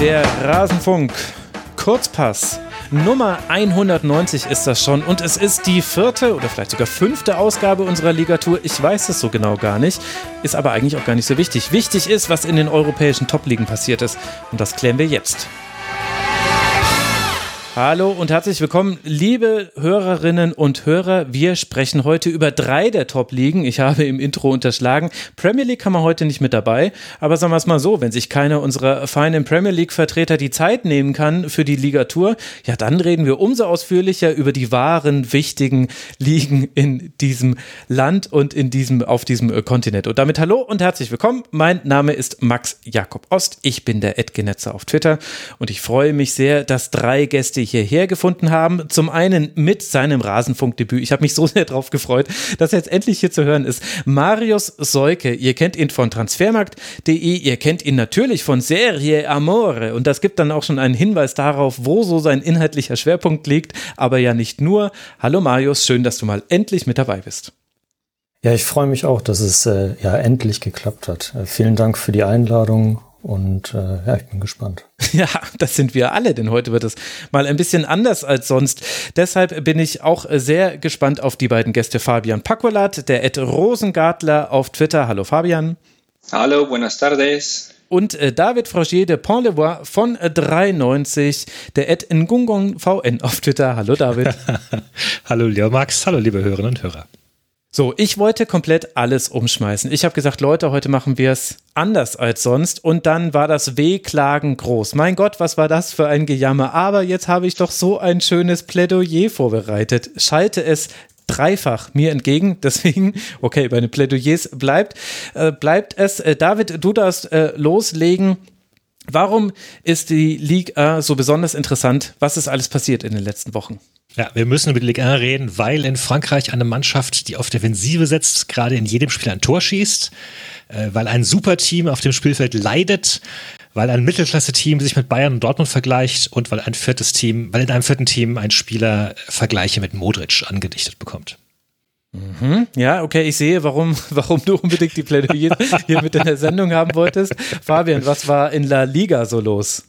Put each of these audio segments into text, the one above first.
Der Rasenfunk. Kurzpass. Nummer 190 ist das schon und es ist die vierte oder vielleicht sogar fünfte Ausgabe unserer Ligatur. Ich weiß es so genau gar nicht, ist aber eigentlich auch gar nicht so wichtig. Wichtig ist, was in den europäischen Top-Ligen passiert ist und das klären wir jetzt. Hallo und herzlich willkommen, liebe Hörerinnen und Hörer. Wir sprechen heute über drei der Top-Ligen. Ich habe im Intro unterschlagen. Premier League haben wir heute nicht mit dabei. Aber sagen wir es mal so, wenn sich keiner unserer feinen Premier League-Vertreter die Zeit nehmen kann für die Ligatur, ja, dann reden wir umso ausführlicher über die wahren, wichtigen Ligen in diesem Land und in diesem, auf diesem äh, Kontinent. Und damit hallo und herzlich willkommen. Mein Name ist Max Jakob Ost. Ich bin der Edgenetzer auf Twitter und ich freue mich sehr, dass drei Gäste hierher gefunden haben. Zum einen mit seinem Rasenfunkdebüt. Ich habe mich so sehr darauf gefreut, dass er jetzt endlich hier zu hören ist. Marius Seuke, ihr kennt ihn von transfermarkt.de, ihr kennt ihn natürlich von Serie Amore und das gibt dann auch schon einen Hinweis darauf, wo so sein inhaltlicher Schwerpunkt liegt, aber ja nicht nur. Hallo Marius, schön, dass du mal endlich mit dabei bist. Ja, ich freue mich auch, dass es äh, ja endlich geklappt hat. Äh, vielen Dank für die Einladung und äh, ja, ich bin gespannt. Ja, das sind wir alle, denn heute wird es mal ein bisschen anders als sonst. Deshalb bin ich auch sehr gespannt auf die beiden Gäste Fabian Pacolat, der Ed Rosengartler auf Twitter. Hallo Fabian. Hallo, buenas tardes. Und äh, David Frogier de Pont-le-Voix von äh, 93, der Ed Ngungong VN auf Twitter. Hallo David. hallo lieber Max, hallo liebe Hörerinnen und Hörer. So, ich wollte komplett alles umschmeißen. Ich habe gesagt, Leute, heute machen wir es anders als sonst. Und dann war das Wehklagen groß. Mein Gott, was war das für ein Gejammer. Aber jetzt habe ich doch so ein schönes Plädoyer vorbereitet. Schalte es dreifach mir entgegen. Deswegen, okay, bei den Plädoyers bleibt, äh, bleibt es. Äh, David, du darfst äh, loslegen. Warum ist die Liga so besonders interessant? Was ist alles passiert in den letzten Wochen? Ja, wir müssen über die Ligue 1 reden, weil in Frankreich eine Mannschaft, die auf Defensive setzt, gerade in jedem Spiel ein Tor schießt, äh, weil ein Superteam auf dem Spielfeld leidet, weil ein Mittelklasse-Team sich mit Bayern und Dortmund vergleicht und weil ein viertes Team, weil in einem vierten Team ein Spieler Vergleiche mit Modric angedichtet bekommt. Mhm. Ja, okay, ich sehe, warum, warum du unbedingt die Plädoyer hier mit in der Sendung haben wolltest. Fabian, was war in La Liga so los?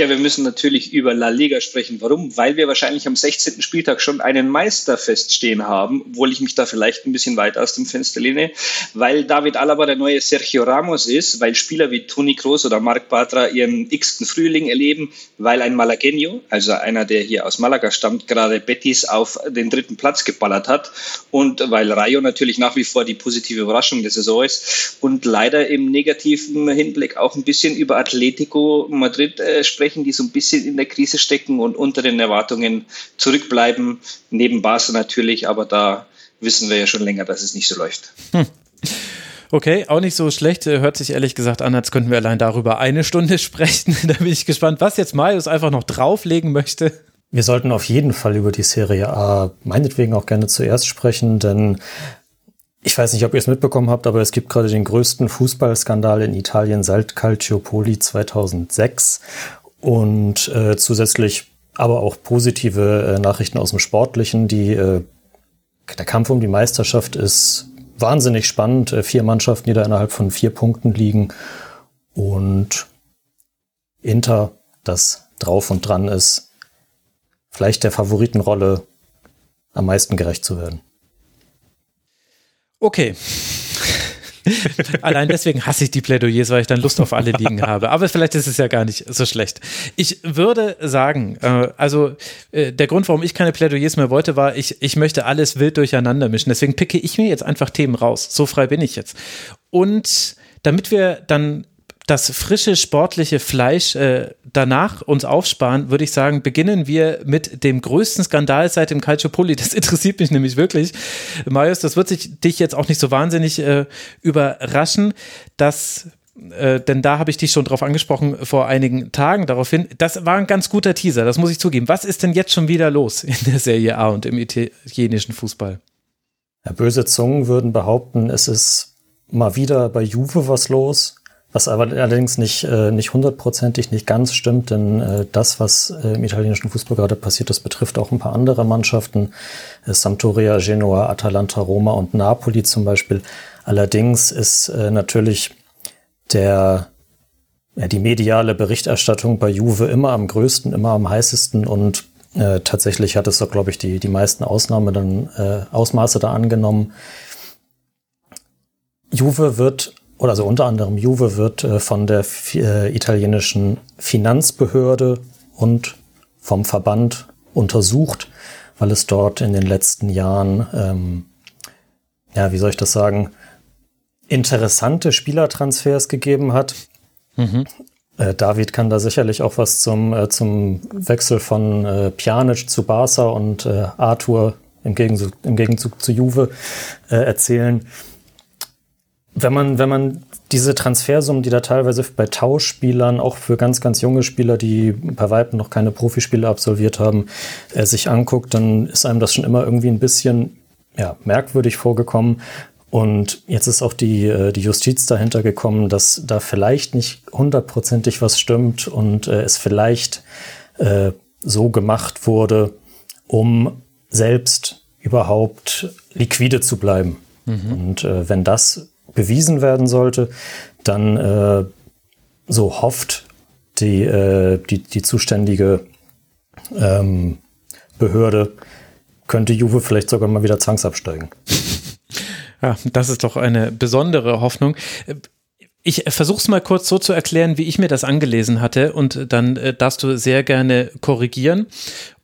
Ja, wir müssen natürlich über La Liga sprechen. Warum? Weil wir wahrscheinlich am 16. Spieltag schon einen Meister feststehen haben, obwohl ich mich da vielleicht ein bisschen weit aus dem Fenster lehne, weil David Alaba der neue Sergio Ramos ist, weil Spieler wie Toni Kroos oder Marc Bartra ihren x-ten Frühling erleben, weil ein Malagueño, also einer, der hier aus Malaga stammt, gerade Betis auf den dritten Platz geballert hat und weil Rayo natürlich nach wie vor die positive Überraschung der Saison ist und leider im negativen Hinblick auch ein bisschen über Atletico Madrid äh, sprechen sprechen, die so ein bisschen in der Krise stecken und unter den Erwartungen zurückbleiben. Neben Barca natürlich, aber da wissen wir ja schon länger, dass es nicht so läuft. Hm. Okay, auch nicht so schlecht. Hört sich ehrlich gesagt an, als könnten wir allein darüber eine Stunde sprechen. da bin ich gespannt, was jetzt Marius einfach noch drauflegen möchte. Wir sollten auf jeden Fall über die Serie A meinetwegen auch gerne zuerst sprechen, denn ich weiß nicht, ob ihr es mitbekommen habt, aber es gibt gerade den größten Fußballskandal in Italien seit Calciopoli 2006. Und äh, zusätzlich aber auch positive äh, Nachrichten aus dem Sportlichen. Die, äh, der Kampf um die Meisterschaft ist wahnsinnig spannend. Äh, vier Mannschaften, die da innerhalb von vier Punkten liegen. Und Inter, das drauf und dran ist, vielleicht der Favoritenrolle am meisten gerecht zu werden. Okay. Allein deswegen hasse ich die Plädoyers, weil ich dann Lust auf alle Ligen habe. Aber vielleicht ist es ja gar nicht so schlecht. Ich würde sagen, äh, also äh, der Grund, warum ich keine Plädoyers mehr wollte, war, ich, ich möchte alles wild durcheinander mischen. Deswegen picke ich mir jetzt einfach Themen raus. So frei bin ich jetzt. Und damit wir dann das frische sportliche Fleisch äh, danach uns aufsparen, würde ich sagen, beginnen wir mit dem größten Skandal seit dem Calciopoli. Das interessiert mich nämlich wirklich. Marius, das wird sich dich jetzt auch nicht so wahnsinnig äh, überraschen, dass äh, denn da habe ich dich schon drauf angesprochen vor einigen Tagen daraufhin. Das war ein ganz guter Teaser, das muss ich zugeben. Was ist denn jetzt schon wieder los in der Serie A und im italienischen Fußball? Ja, böse Zungen würden behaupten, es ist mal wieder bei Juve was los. Was aber allerdings nicht, äh, nicht hundertprozentig nicht ganz stimmt, denn äh, das, was äh, im italienischen Fußball gerade passiert, das betrifft auch ein paar andere Mannschaften. Äh, Sampdoria, Genoa, Atalanta, Roma und Napoli zum Beispiel. Allerdings ist äh, natürlich der die mediale Berichterstattung bei Juve immer am größten, immer am heißesten und äh, tatsächlich hat es, glaube ich, die, die meisten Ausnahme dann, äh, Ausmaße da angenommen. Juve wird, oder also unter anderem Juve wird äh, von der äh, italienischen Finanzbehörde und vom Verband untersucht, weil es dort in den letzten Jahren, ähm, ja, wie soll ich das sagen, interessante Spielertransfers gegeben hat. Mhm. Äh, David kann da sicherlich auch was zum, äh, zum Wechsel von äh, Pjanic zu Barca und äh, Arthur im Gegenzug, im Gegenzug zu Juve äh, erzählen. Wenn man, wenn man diese Transfersummen, die da teilweise bei Tauschspielern, auch für ganz, ganz junge Spieler, die bei Weitem noch keine Profispiele absolviert haben, äh, sich anguckt, dann ist einem das schon immer irgendwie ein bisschen ja, merkwürdig vorgekommen. Und jetzt ist auch die, äh, die Justiz dahinter gekommen, dass da vielleicht nicht hundertprozentig was stimmt und äh, es vielleicht äh, so gemacht wurde, um selbst überhaupt liquide zu bleiben. Mhm. Und äh, wenn das bewiesen werden sollte, dann äh, so hofft die, äh, die, die zuständige ähm, Behörde, könnte Juve vielleicht sogar mal wieder zwangsabsteigen. Ja, das ist doch eine besondere Hoffnung. Ich versuche es mal kurz so zu erklären, wie ich mir das angelesen hatte und dann äh, darfst du sehr gerne korrigieren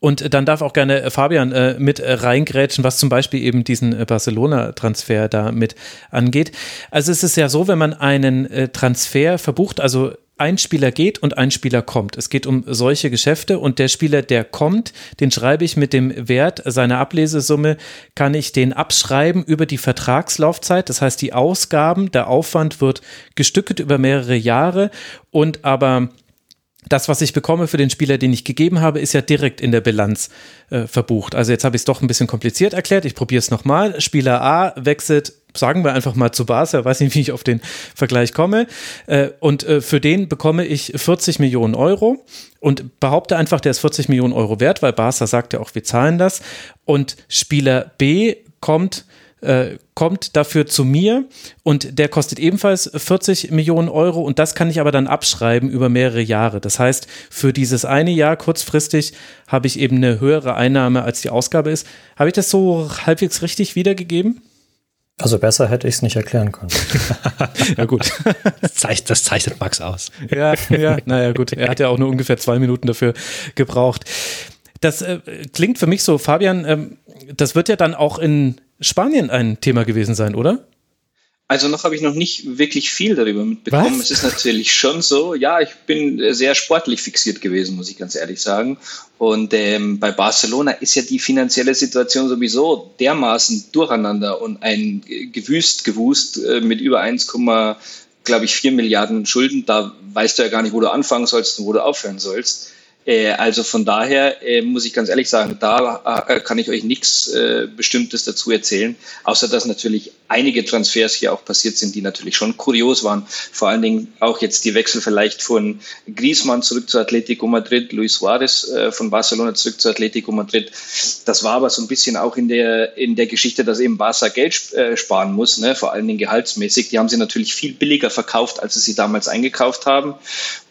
und dann darf auch gerne Fabian äh, mit reingrätschen, was zum Beispiel eben diesen äh, Barcelona-Transfer da mit angeht. Also es ist ja so, wenn man einen äh, Transfer verbucht, also ein Spieler geht und ein Spieler kommt. Es geht um solche Geschäfte und der Spieler, der kommt, den schreibe ich mit dem Wert seiner Ablesesumme, kann ich den abschreiben über die Vertragslaufzeit. Das heißt, die Ausgaben, der Aufwand wird gestückelt über mehrere Jahre und aber das, was ich bekomme für den Spieler, den ich gegeben habe, ist ja direkt in der Bilanz äh, verbucht. Also jetzt habe ich es doch ein bisschen kompliziert erklärt. Ich probiere es nochmal. Spieler A wechselt, sagen wir einfach mal zu Barca, weiß nicht, wie ich auf den Vergleich komme. Äh, und äh, für den bekomme ich 40 Millionen Euro und behaupte einfach, der ist 40 Millionen Euro wert, weil Barca sagt ja auch, wir zahlen das. Und Spieler B kommt äh, kommt dafür zu mir und der kostet ebenfalls 40 Millionen Euro und das kann ich aber dann abschreiben über mehrere Jahre. Das heißt, für dieses eine Jahr kurzfristig habe ich eben eine höhere Einnahme als die Ausgabe ist. Habe ich das so halbwegs richtig wiedergegeben? Also besser hätte ich es nicht erklären können. ja gut. Das zeichnet, das zeichnet Max aus. Ja, ja, naja gut. Er hat ja auch nur ungefähr zwei Minuten dafür gebraucht. Das äh, klingt für mich so, Fabian, ähm, das wird ja dann auch in Spanien ein Thema gewesen sein, oder? Also noch habe ich noch nicht wirklich viel darüber mitbekommen. Was? Es ist natürlich schon so, ja, ich bin sehr sportlich fixiert gewesen, muss ich ganz ehrlich sagen. Und ähm, bei Barcelona ist ja die finanzielle Situation sowieso dermaßen durcheinander und ein Gewüst gewust äh, mit über 1, glaube ich, 4 Milliarden Schulden. Da weißt du ja gar nicht, wo du anfangen sollst und wo du aufhören sollst. Äh, also von daher äh, muss ich ganz ehrlich sagen, da äh, kann ich euch nichts Bestimmtes dazu erzählen, außer dass natürlich einige Transfers hier auch passiert sind, die natürlich schon kurios waren. Vor allen Dingen auch jetzt die Wechsel vielleicht von Griezmann zurück zu Atletico Madrid, Luis Suarez von Barcelona zurück zu Atletico Madrid. Das war aber so ein bisschen auch in der, in der Geschichte, dass eben Barca Geld sparen muss, ne? vor allen Dingen gehaltsmäßig. Die haben sie natürlich viel billiger verkauft, als sie sie damals eingekauft haben.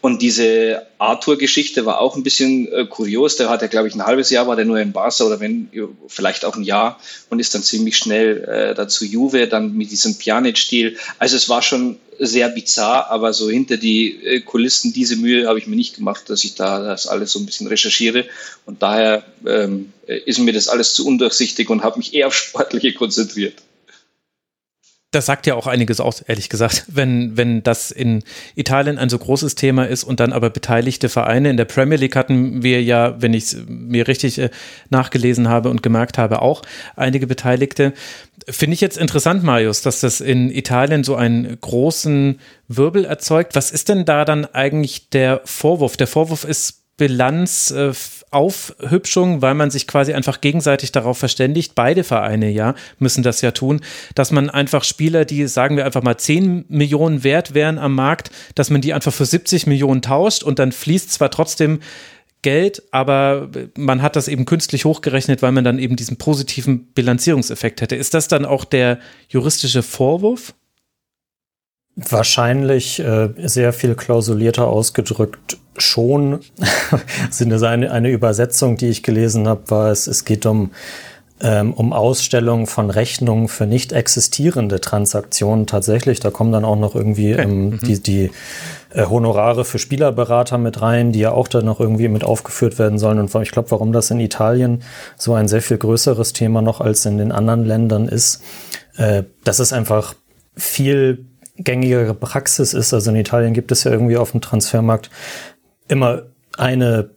Und diese Arthur-Geschichte war auch ein bisschen äh, kurios. Der hat ja, glaube ich, ein halbes Jahr war der nur in Barca oder wenn vielleicht auch ein Jahr und ist dann ziemlich schnell äh, dazu Juve, dann mit diesem Pjanic-Stil. Also es war schon sehr bizarr, aber so hinter die äh, Kulissen diese Mühe habe ich mir nicht gemacht, dass ich da das alles so ein bisschen recherchiere. Und daher ähm, ist mir das alles zu undurchsichtig und habe mich eher auf Sportliche konzentriert das sagt ja auch einiges aus, ehrlich gesagt, wenn, wenn das in Italien ein so großes Thema ist und dann aber beteiligte Vereine. In der Premier League hatten wir ja, wenn ich es mir richtig äh, nachgelesen habe und gemerkt habe, auch einige Beteiligte. Finde ich jetzt interessant, Marius, dass das in Italien so einen großen Wirbel erzeugt. Was ist denn da dann eigentlich der Vorwurf? Der Vorwurf ist Bilanz äh, Aufhübschung, weil man sich quasi einfach gegenseitig darauf verständigt, beide Vereine ja, müssen das ja tun, dass man einfach Spieler, die sagen wir einfach mal 10 Millionen wert wären am Markt, dass man die einfach für 70 Millionen tauscht und dann fließt zwar trotzdem Geld, aber man hat das eben künstlich hochgerechnet, weil man dann eben diesen positiven Bilanzierungseffekt hätte. Ist das dann auch der juristische Vorwurf? Wahrscheinlich äh, sehr viel klausulierter ausgedrückt schon. Sind es eine, eine Übersetzung, die ich gelesen habe, war es, es geht um ähm, um Ausstellung von Rechnungen für nicht existierende Transaktionen tatsächlich. Da kommen dann auch noch irgendwie okay. ähm, mhm. die, die äh, Honorare für Spielerberater mit rein, die ja auch dann noch irgendwie mit aufgeführt werden sollen. Und ich glaube, warum das in Italien so ein sehr viel größeres Thema noch als in den anderen Ländern ist, äh, das ist einfach viel gängigere Praxis ist. Also in Italien gibt es ja irgendwie auf dem Transfermarkt immer eine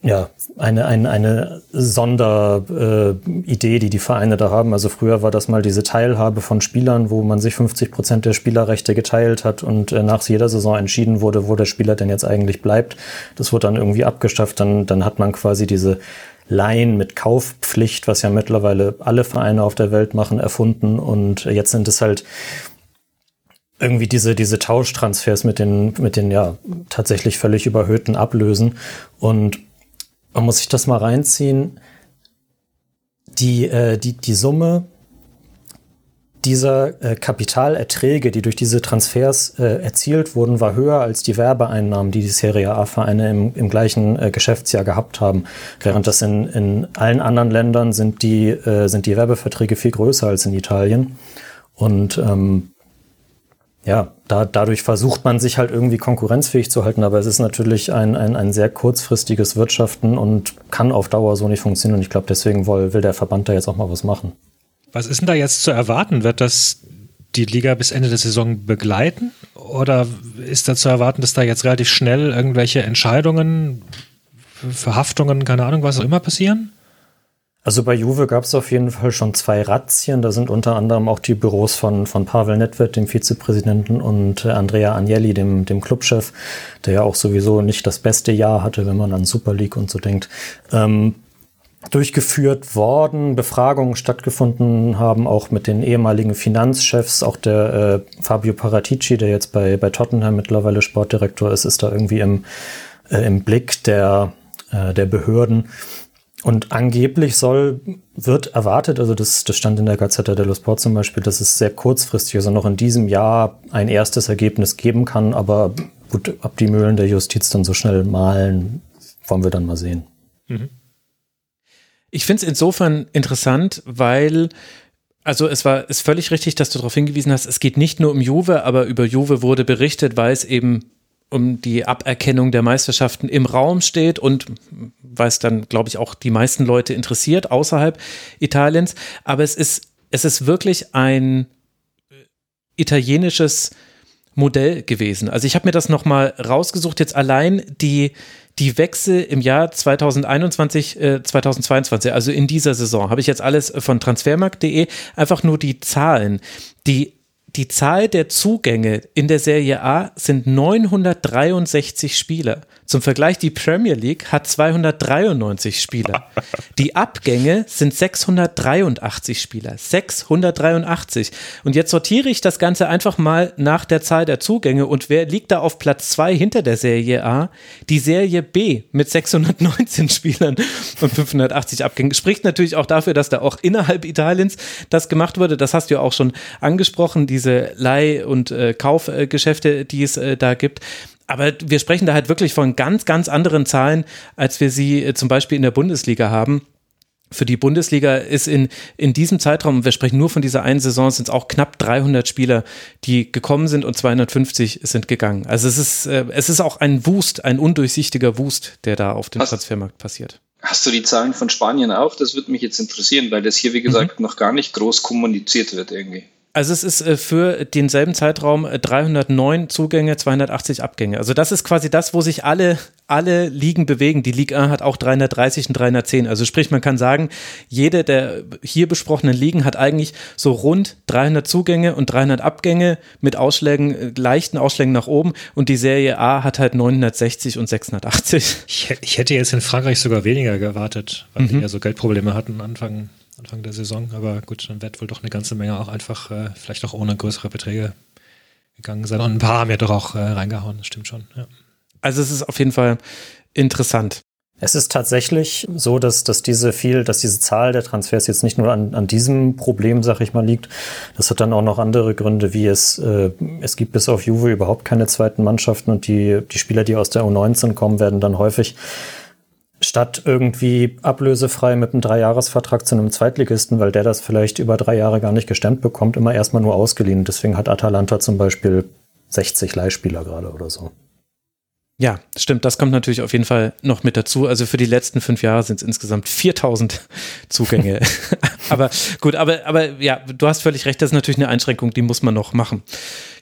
ja, eine, eine, eine Sonderidee, äh, die die Vereine da haben. Also früher war das mal diese Teilhabe von Spielern, wo man sich 50 Prozent der Spielerrechte geteilt hat und äh, nach jeder Saison entschieden wurde, wo der Spieler denn jetzt eigentlich bleibt. Das wurde dann irgendwie abgeschafft. Dann, dann hat man quasi diese Laien mit Kaufpflicht, was ja mittlerweile alle Vereine auf der Welt machen, erfunden. Und jetzt sind es halt irgendwie diese, diese Tauschtransfers mit den, mit den ja tatsächlich völlig überhöhten Ablösen. Und man muss sich das mal reinziehen. Die, äh, die, die Summe dieser äh, Kapitalerträge, die durch diese Transfers äh, erzielt wurden, war höher als die Werbeeinnahmen, die die Serie A-Vereine im, im gleichen äh, Geschäftsjahr gehabt haben. Während das in, in allen anderen Ländern sind die, äh, sind die Werbeverträge viel größer als in Italien. Und ähm, ja, da, dadurch versucht man sich halt irgendwie konkurrenzfähig zu halten, aber es ist natürlich ein, ein, ein sehr kurzfristiges Wirtschaften und kann auf Dauer so nicht funktionieren. Und ich glaube, deswegen will, will der Verband da jetzt auch mal was machen. Was ist denn da jetzt zu erwarten? Wird das die Liga bis Ende der Saison begleiten? Oder ist da zu erwarten, dass da jetzt relativ schnell irgendwelche Entscheidungen, Verhaftungen, keine Ahnung, was auch immer passieren? Also bei Juve gab es auf jeden Fall schon zwei Razzien. Da sind unter anderem auch die Büros von, von Pavel Nedved, dem Vizepräsidenten, und äh, Andrea Agnelli, dem, dem Clubchef, der ja auch sowieso nicht das beste Jahr hatte, wenn man an Super League und so denkt. Ähm, durchgeführt worden, Befragungen stattgefunden haben, auch mit den ehemaligen Finanzchefs, auch der äh, Fabio Paratici, der jetzt bei, bei Tottenham mittlerweile Sportdirektor ist, ist da irgendwie im, äh, im Blick der, äh, der Behörden. Und angeblich soll, wird erwartet, also das, das stand in der Gazzetta dello Sport zum Beispiel, dass es sehr kurzfristig, also noch in diesem Jahr ein erstes Ergebnis geben kann, aber gut, ob die Mühlen der Justiz dann so schnell malen, wollen wir dann mal sehen. Mhm. Ich finde es insofern interessant, weil also es war ist völlig richtig, dass du darauf hingewiesen hast, es geht nicht nur um Juve, aber über Juve wurde berichtet, weil es eben um die Aberkennung der Meisterschaften im Raum steht und weil es dann, glaube ich, auch die meisten Leute interessiert außerhalb Italiens. Aber es ist, es ist wirklich ein italienisches Modell gewesen. Also ich habe mir das nochmal rausgesucht, jetzt allein die, die Wechsel im Jahr 2021, äh, 2022, also in dieser Saison, habe ich jetzt alles von transfermarkt.de, einfach nur die Zahlen, die die Zahl der Zugänge in der Serie A sind 963 Spieler. Zum Vergleich, die Premier League hat 293 Spieler. Die Abgänge sind 683 Spieler. 683. Und jetzt sortiere ich das Ganze einfach mal nach der Zahl der Zugänge. Und wer liegt da auf Platz 2 hinter der Serie A? Die Serie B mit 619 Spielern und 580 Abgängen. Spricht natürlich auch dafür, dass da auch innerhalb Italiens das gemacht wurde. Das hast du ja auch schon angesprochen, diese Leih- und äh, Kaufgeschäfte, die es äh, da gibt aber wir sprechen da halt wirklich von ganz, ganz anderen Zahlen, als wir sie äh, zum Beispiel in der Bundesliga haben. Für die Bundesliga ist in, in diesem Zeitraum, wir sprechen nur von dieser einen Saison, sind es auch knapp 300 Spieler, die gekommen sind und 250 sind gegangen. Also es ist, äh, es ist auch ein Wust, ein undurchsichtiger Wust, der da auf dem hast, Transfermarkt passiert. Hast du die Zahlen von Spanien auch? Das würde mich jetzt interessieren, weil das hier, wie gesagt, mhm. noch gar nicht groß kommuniziert wird irgendwie. Also es ist äh, für denselben Zeitraum 309 äh, Zugänge, 280 Abgänge. Also das ist quasi das, wo sich alle, alle Ligen bewegen. Die Ligue 1 hat auch 330 und 310. Also sprich, man kann sagen, jede der hier besprochenen Ligen hat eigentlich so rund 300 Zugänge und 300 Abgänge mit Ausschlägen, äh, leichten Ausschlägen nach oben. Und die Serie A hat halt 960 und 680. Ich, ich hätte jetzt in Frankreich sogar weniger gewartet, weil mhm. die ja so Geldprobleme hatten Anfang Anfang der Saison. Aber gut, dann wird wohl doch eine ganze Menge auch einfach, äh, vielleicht auch ohne größere Beträge gegangen sein. Und ein paar haben ja doch auch äh, reingehauen, das stimmt schon. Ja. Also es ist auf jeden Fall interessant. Es ist tatsächlich so, dass, dass diese viel, dass diese Zahl der Transfers jetzt nicht nur an, an diesem Problem, sag ich mal, liegt. Das hat dann auch noch andere Gründe, wie es, äh, es gibt bis auf Juve überhaupt keine zweiten Mannschaften und die, die Spieler, die aus der U19 kommen, werden dann häufig statt irgendwie ablösefrei mit einem Dreijahresvertrag zu einem Zweitligisten, weil der das vielleicht über drei Jahre gar nicht gestemmt bekommt, immer erstmal nur ausgeliehen. Deswegen hat Atalanta zum Beispiel 60 Leihspieler gerade oder so. Ja, stimmt. Das kommt natürlich auf jeden Fall noch mit dazu. Also für die letzten fünf Jahre sind es insgesamt 4000 Zugänge. aber gut, aber, aber ja, du hast völlig recht. Das ist natürlich eine Einschränkung, die muss man noch machen.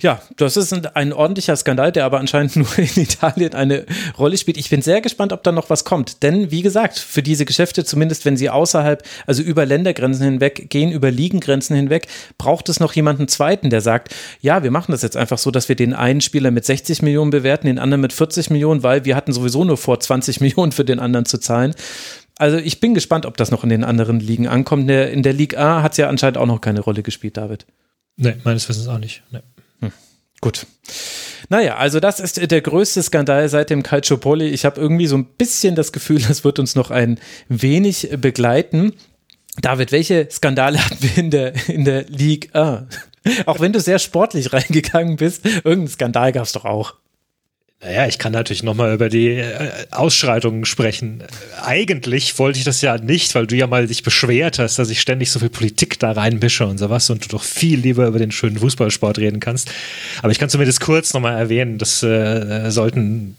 Ja, das ist ein ordentlicher Skandal, der aber anscheinend nur in Italien eine Rolle spielt. Ich bin sehr gespannt, ob da noch was kommt. Denn wie gesagt, für diese Geschäfte, zumindest wenn sie außerhalb, also über Ländergrenzen hinweg gehen, über Ligengrenzen hinweg, braucht es noch jemanden zweiten, der sagt, ja, wir machen das jetzt einfach so, dass wir den einen Spieler mit 60 Millionen bewerten, den anderen mit 40 Millionen, weil wir hatten sowieso nur vor, 20 Millionen für den anderen zu zahlen. Also ich bin gespannt, ob das noch in den anderen Ligen ankommt. In der Liga A hat es ja anscheinend auch noch keine Rolle gespielt, David. Nee, meines Wissens auch nicht. Nee. Gut. Naja, also das ist der größte Skandal seit dem Calciopoli. Ich habe irgendwie so ein bisschen das Gefühl, das wird uns noch ein wenig begleiten. David, welche Skandale hatten wir in der, in der League A? Auch wenn du sehr sportlich reingegangen bist, irgendeinen Skandal gab es doch auch. Naja, ich kann natürlich nochmal über die äh, Ausschreitungen sprechen. Eigentlich wollte ich das ja nicht, weil du ja mal dich beschwert hast, dass ich ständig so viel Politik da reinmische und sowas und du doch viel lieber über den schönen Fußballsport reden kannst. Aber ich kann zumindest kurz nochmal erwähnen, das äh, sollten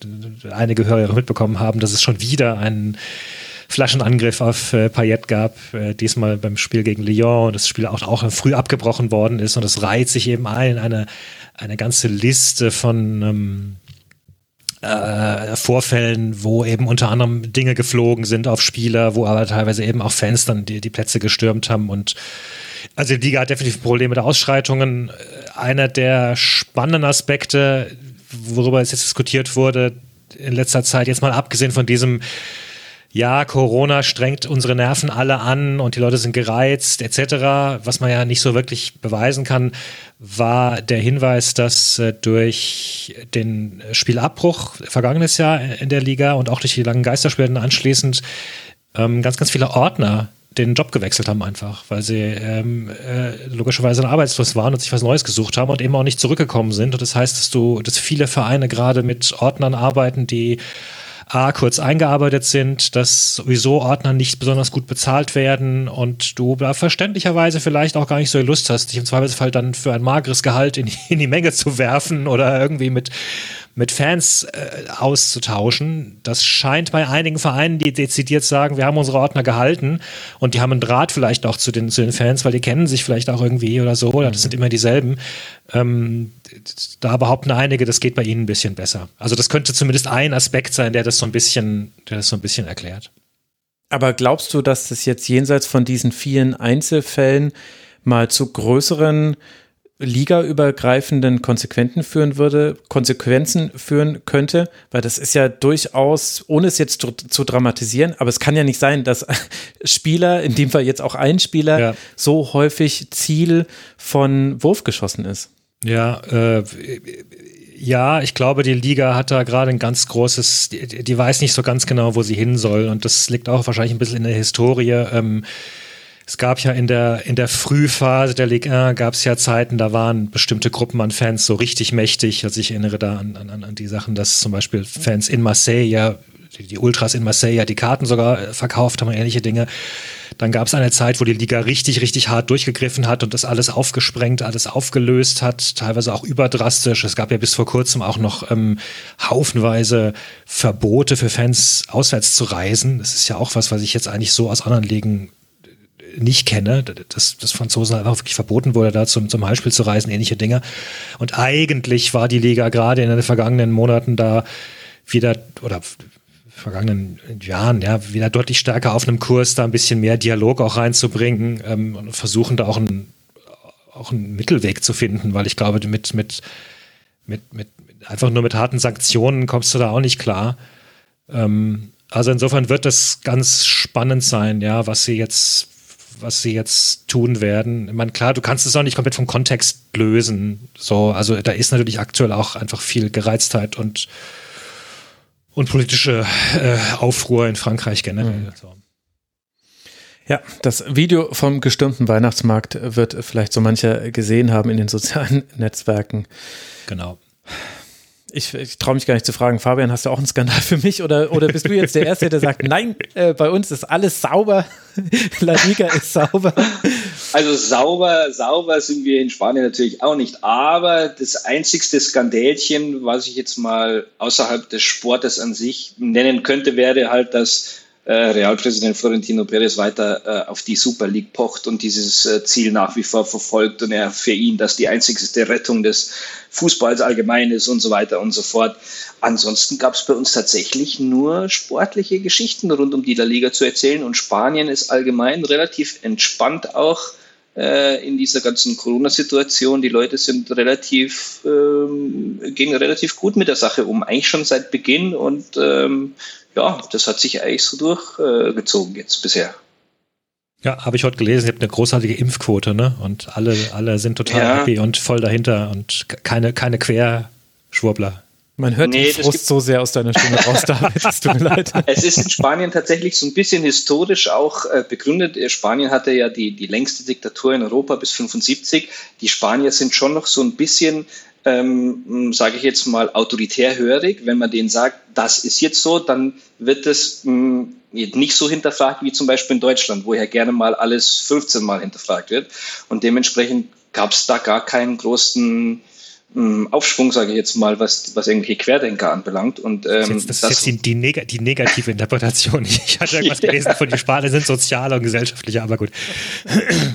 einige Hörer mitbekommen haben, dass es schon wieder einen Flaschenangriff auf äh, Payet gab, äh, diesmal beim Spiel gegen Lyon und das Spiel auch, auch früh abgebrochen worden ist und es reiht sich eben ein in eine, eine ganze Liste von ähm, äh, Vorfällen, wo eben unter anderem Dinge geflogen sind auf Spieler, wo aber teilweise eben auch Fans dann die, die Plätze gestürmt haben und also die Liga hat definitiv Probleme mit Ausschreitungen. Einer der spannenden Aspekte, worüber es jetzt diskutiert wurde in letzter Zeit, jetzt mal abgesehen von diesem ja, Corona strengt unsere Nerven alle an und die Leute sind gereizt etc., was man ja nicht so wirklich beweisen kann, war der Hinweis, dass äh, durch den Spielabbruch vergangenes Jahr in der Liga und auch durch die langen Geisterspiele anschließend ähm, ganz, ganz viele Ordner den Job gewechselt haben einfach, weil sie ähm, äh, logischerweise arbeitslos waren und sich was Neues gesucht haben und eben auch nicht zurückgekommen sind. Und das heißt, dass du, dass viele Vereine gerade mit Ordnern arbeiten, die A, kurz eingearbeitet sind, dass sowieso Ordner nicht besonders gut bezahlt werden und du da verständlicherweise vielleicht auch gar nicht so Lust hast, dich im Zweifelsfall dann für ein mageres Gehalt in, in die Menge zu werfen oder irgendwie mit mit Fans äh, auszutauschen. Das scheint bei einigen Vereinen, die dezidiert sagen, wir haben unsere Ordner gehalten und die haben einen Draht vielleicht auch zu den, zu den Fans, weil die kennen sich vielleicht auch irgendwie oder so, oder das sind immer dieselben. Ähm, da behaupten einige, das geht bei ihnen ein bisschen besser. Also das könnte zumindest ein Aspekt sein, der das so ein bisschen, der das so ein bisschen erklärt. Aber glaubst du, dass das jetzt jenseits von diesen vielen Einzelfällen mal zu größeren ligaübergreifenden Konsequenzen führen würde, Konsequenzen führen könnte, weil das ist ja durchaus, ohne es jetzt zu, dramatisieren, aber es kann ja nicht sein, dass Spieler, in dem Fall jetzt auch ein Spieler, ja. so häufig Ziel von Wurf geschossen ist. Ja, äh, ja, ich glaube, die Liga hat da gerade ein ganz großes, die, die, weiß nicht so ganz genau, wo sie hin soll und das liegt auch wahrscheinlich ein bisschen in der Historie. Ähm, es gab ja in der, in der Frühphase der Ligue 1 gab es ja Zeiten, da waren bestimmte Gruppen an Fans so richtig mächtig. Also ich erinnere da an, an, an die Sachen, dass zum Beispiel Fans in Marseille ja, die, Ultras in Marseille ja die Karten sogar äh, verkauft haben, ähnliche Dinge. Dann gab es eine Zeit, wo die Liga richtig, richtig hart durchgegriffen hat und das alles aufgesprengt, alles aufgelöst hat, teilweise auch überdrastisch. Es gab ja bis vor kurzem auch noch ähm, haufenweise Verbote für Fans, auswärts zu reisen. Das ist ja auch was, was ich jetzt eigentlich so aus anderen Ligen nicht kenne, dass das Franzosen einfach wirklich verboten wurde, da zum, zum Heimspiel zu reisen, ähnliche Dinge. Und eigentlich war die Liga gerade in den vergangenen Monaten da wieder oder vergangenen Jahren ja wieder deutlich stärker auf einem Kurs, da ein bisschen mehr Dialog auch reinzubringen ähm, und versuchen da auch einen, auch einen Mittelweg zu finden, weil ich glaube, mit, mit, mit, mit einfach nur mit harten Sanktionen kommst du da auch nicht klar. Ähm, also insofern wird das ganz spannend sein, ja, was sie jetzt was sie jetzt tun werden. Ich meine, klar, du kannst es auch nicht komplett vom Kontext lösen. So, also da ist natürlich aktuell auch einfach viel Gereiztheit und und politische äh, Aufruhr in Frankreich generell. Mhm. So. Ja, das Video vom gestürmten Weihnachtsmarkt wird vielleicht so mancher gesehen haben in den sozialen Netzwerken. Genau ich, ich traue mich gar nicht zu fragen, Fabian, hast du auch einen Skandal für mich? Oder, oder bist du jetzt der Erste, der sagt, nein, äh, bei uns ist alles sauber, La Liga ist sauber? Also sauber, sauber sind wir in Spanien natürlich auch nicht, aber das einzigste Skandälchen, was ich jetzt mal außerhalb des Sportes an sich nennen könnte, wäre halt, dass Realpräsident Florentino Perez weiter äh, auf die Super League pocht und dieses äh, Ziel nach wie vor verfolgt und er für ihn das die einzigste Rettung des Fußballs allgemein ist und so weiter und so fort. Ansonsten gab es bei uns tatsächlich nur sportliche Geschichten rund um die La Liga zu erzählen und Spanien ist allgemein relativ entspannt auch äh, in dieser ganzen Corona-Situation. Die Leute sind relativ, ähm, gehen relativ gut mit der Sache um, eigentlich schon seit Beginn und ähm, ja, das hat sich eigentlich so durchgezogen äh, jetzt bisher. Ja, habe ich heute gelesen, ihr habt eine großartige Impfquote, ne? Und alle, alle sind total ja. happy und voll dahinter und keine, keine Querschwurbler. Man hört nee, den Frust so sehr aus deiner Stimme raus, David. Es tut mir leid. Es ist in Spanien tatsächlich so ein bisschen historisch auch äh, begründet. Spanien hatte ja die, die längste Diktatur in Europa bis 75. Die Spanier sind schon noch so ein bisschen ähm, sage ich jetzt mal, autoritär hörig. Wenn man denen sagt, das ist jetzt so, dann wird es mh, nicht so hinterfragt wie zum Beispiel in Deutschland, wo ja gerne mal alles 15 Mal hinterfragt wird. Und dementsprechend gab es da gar keinen großen Aufschwung, sage ich jetzt mal, was, was irgendwelche Querdenker anbelangt. Und, ähm, das, ist, das, das ist jetzt die, die, neg die, negative Interpretation. Ich hatte irgendwas ja. gelesen von die Spanier sind sozialer und gesellschaftlicher, aber gut.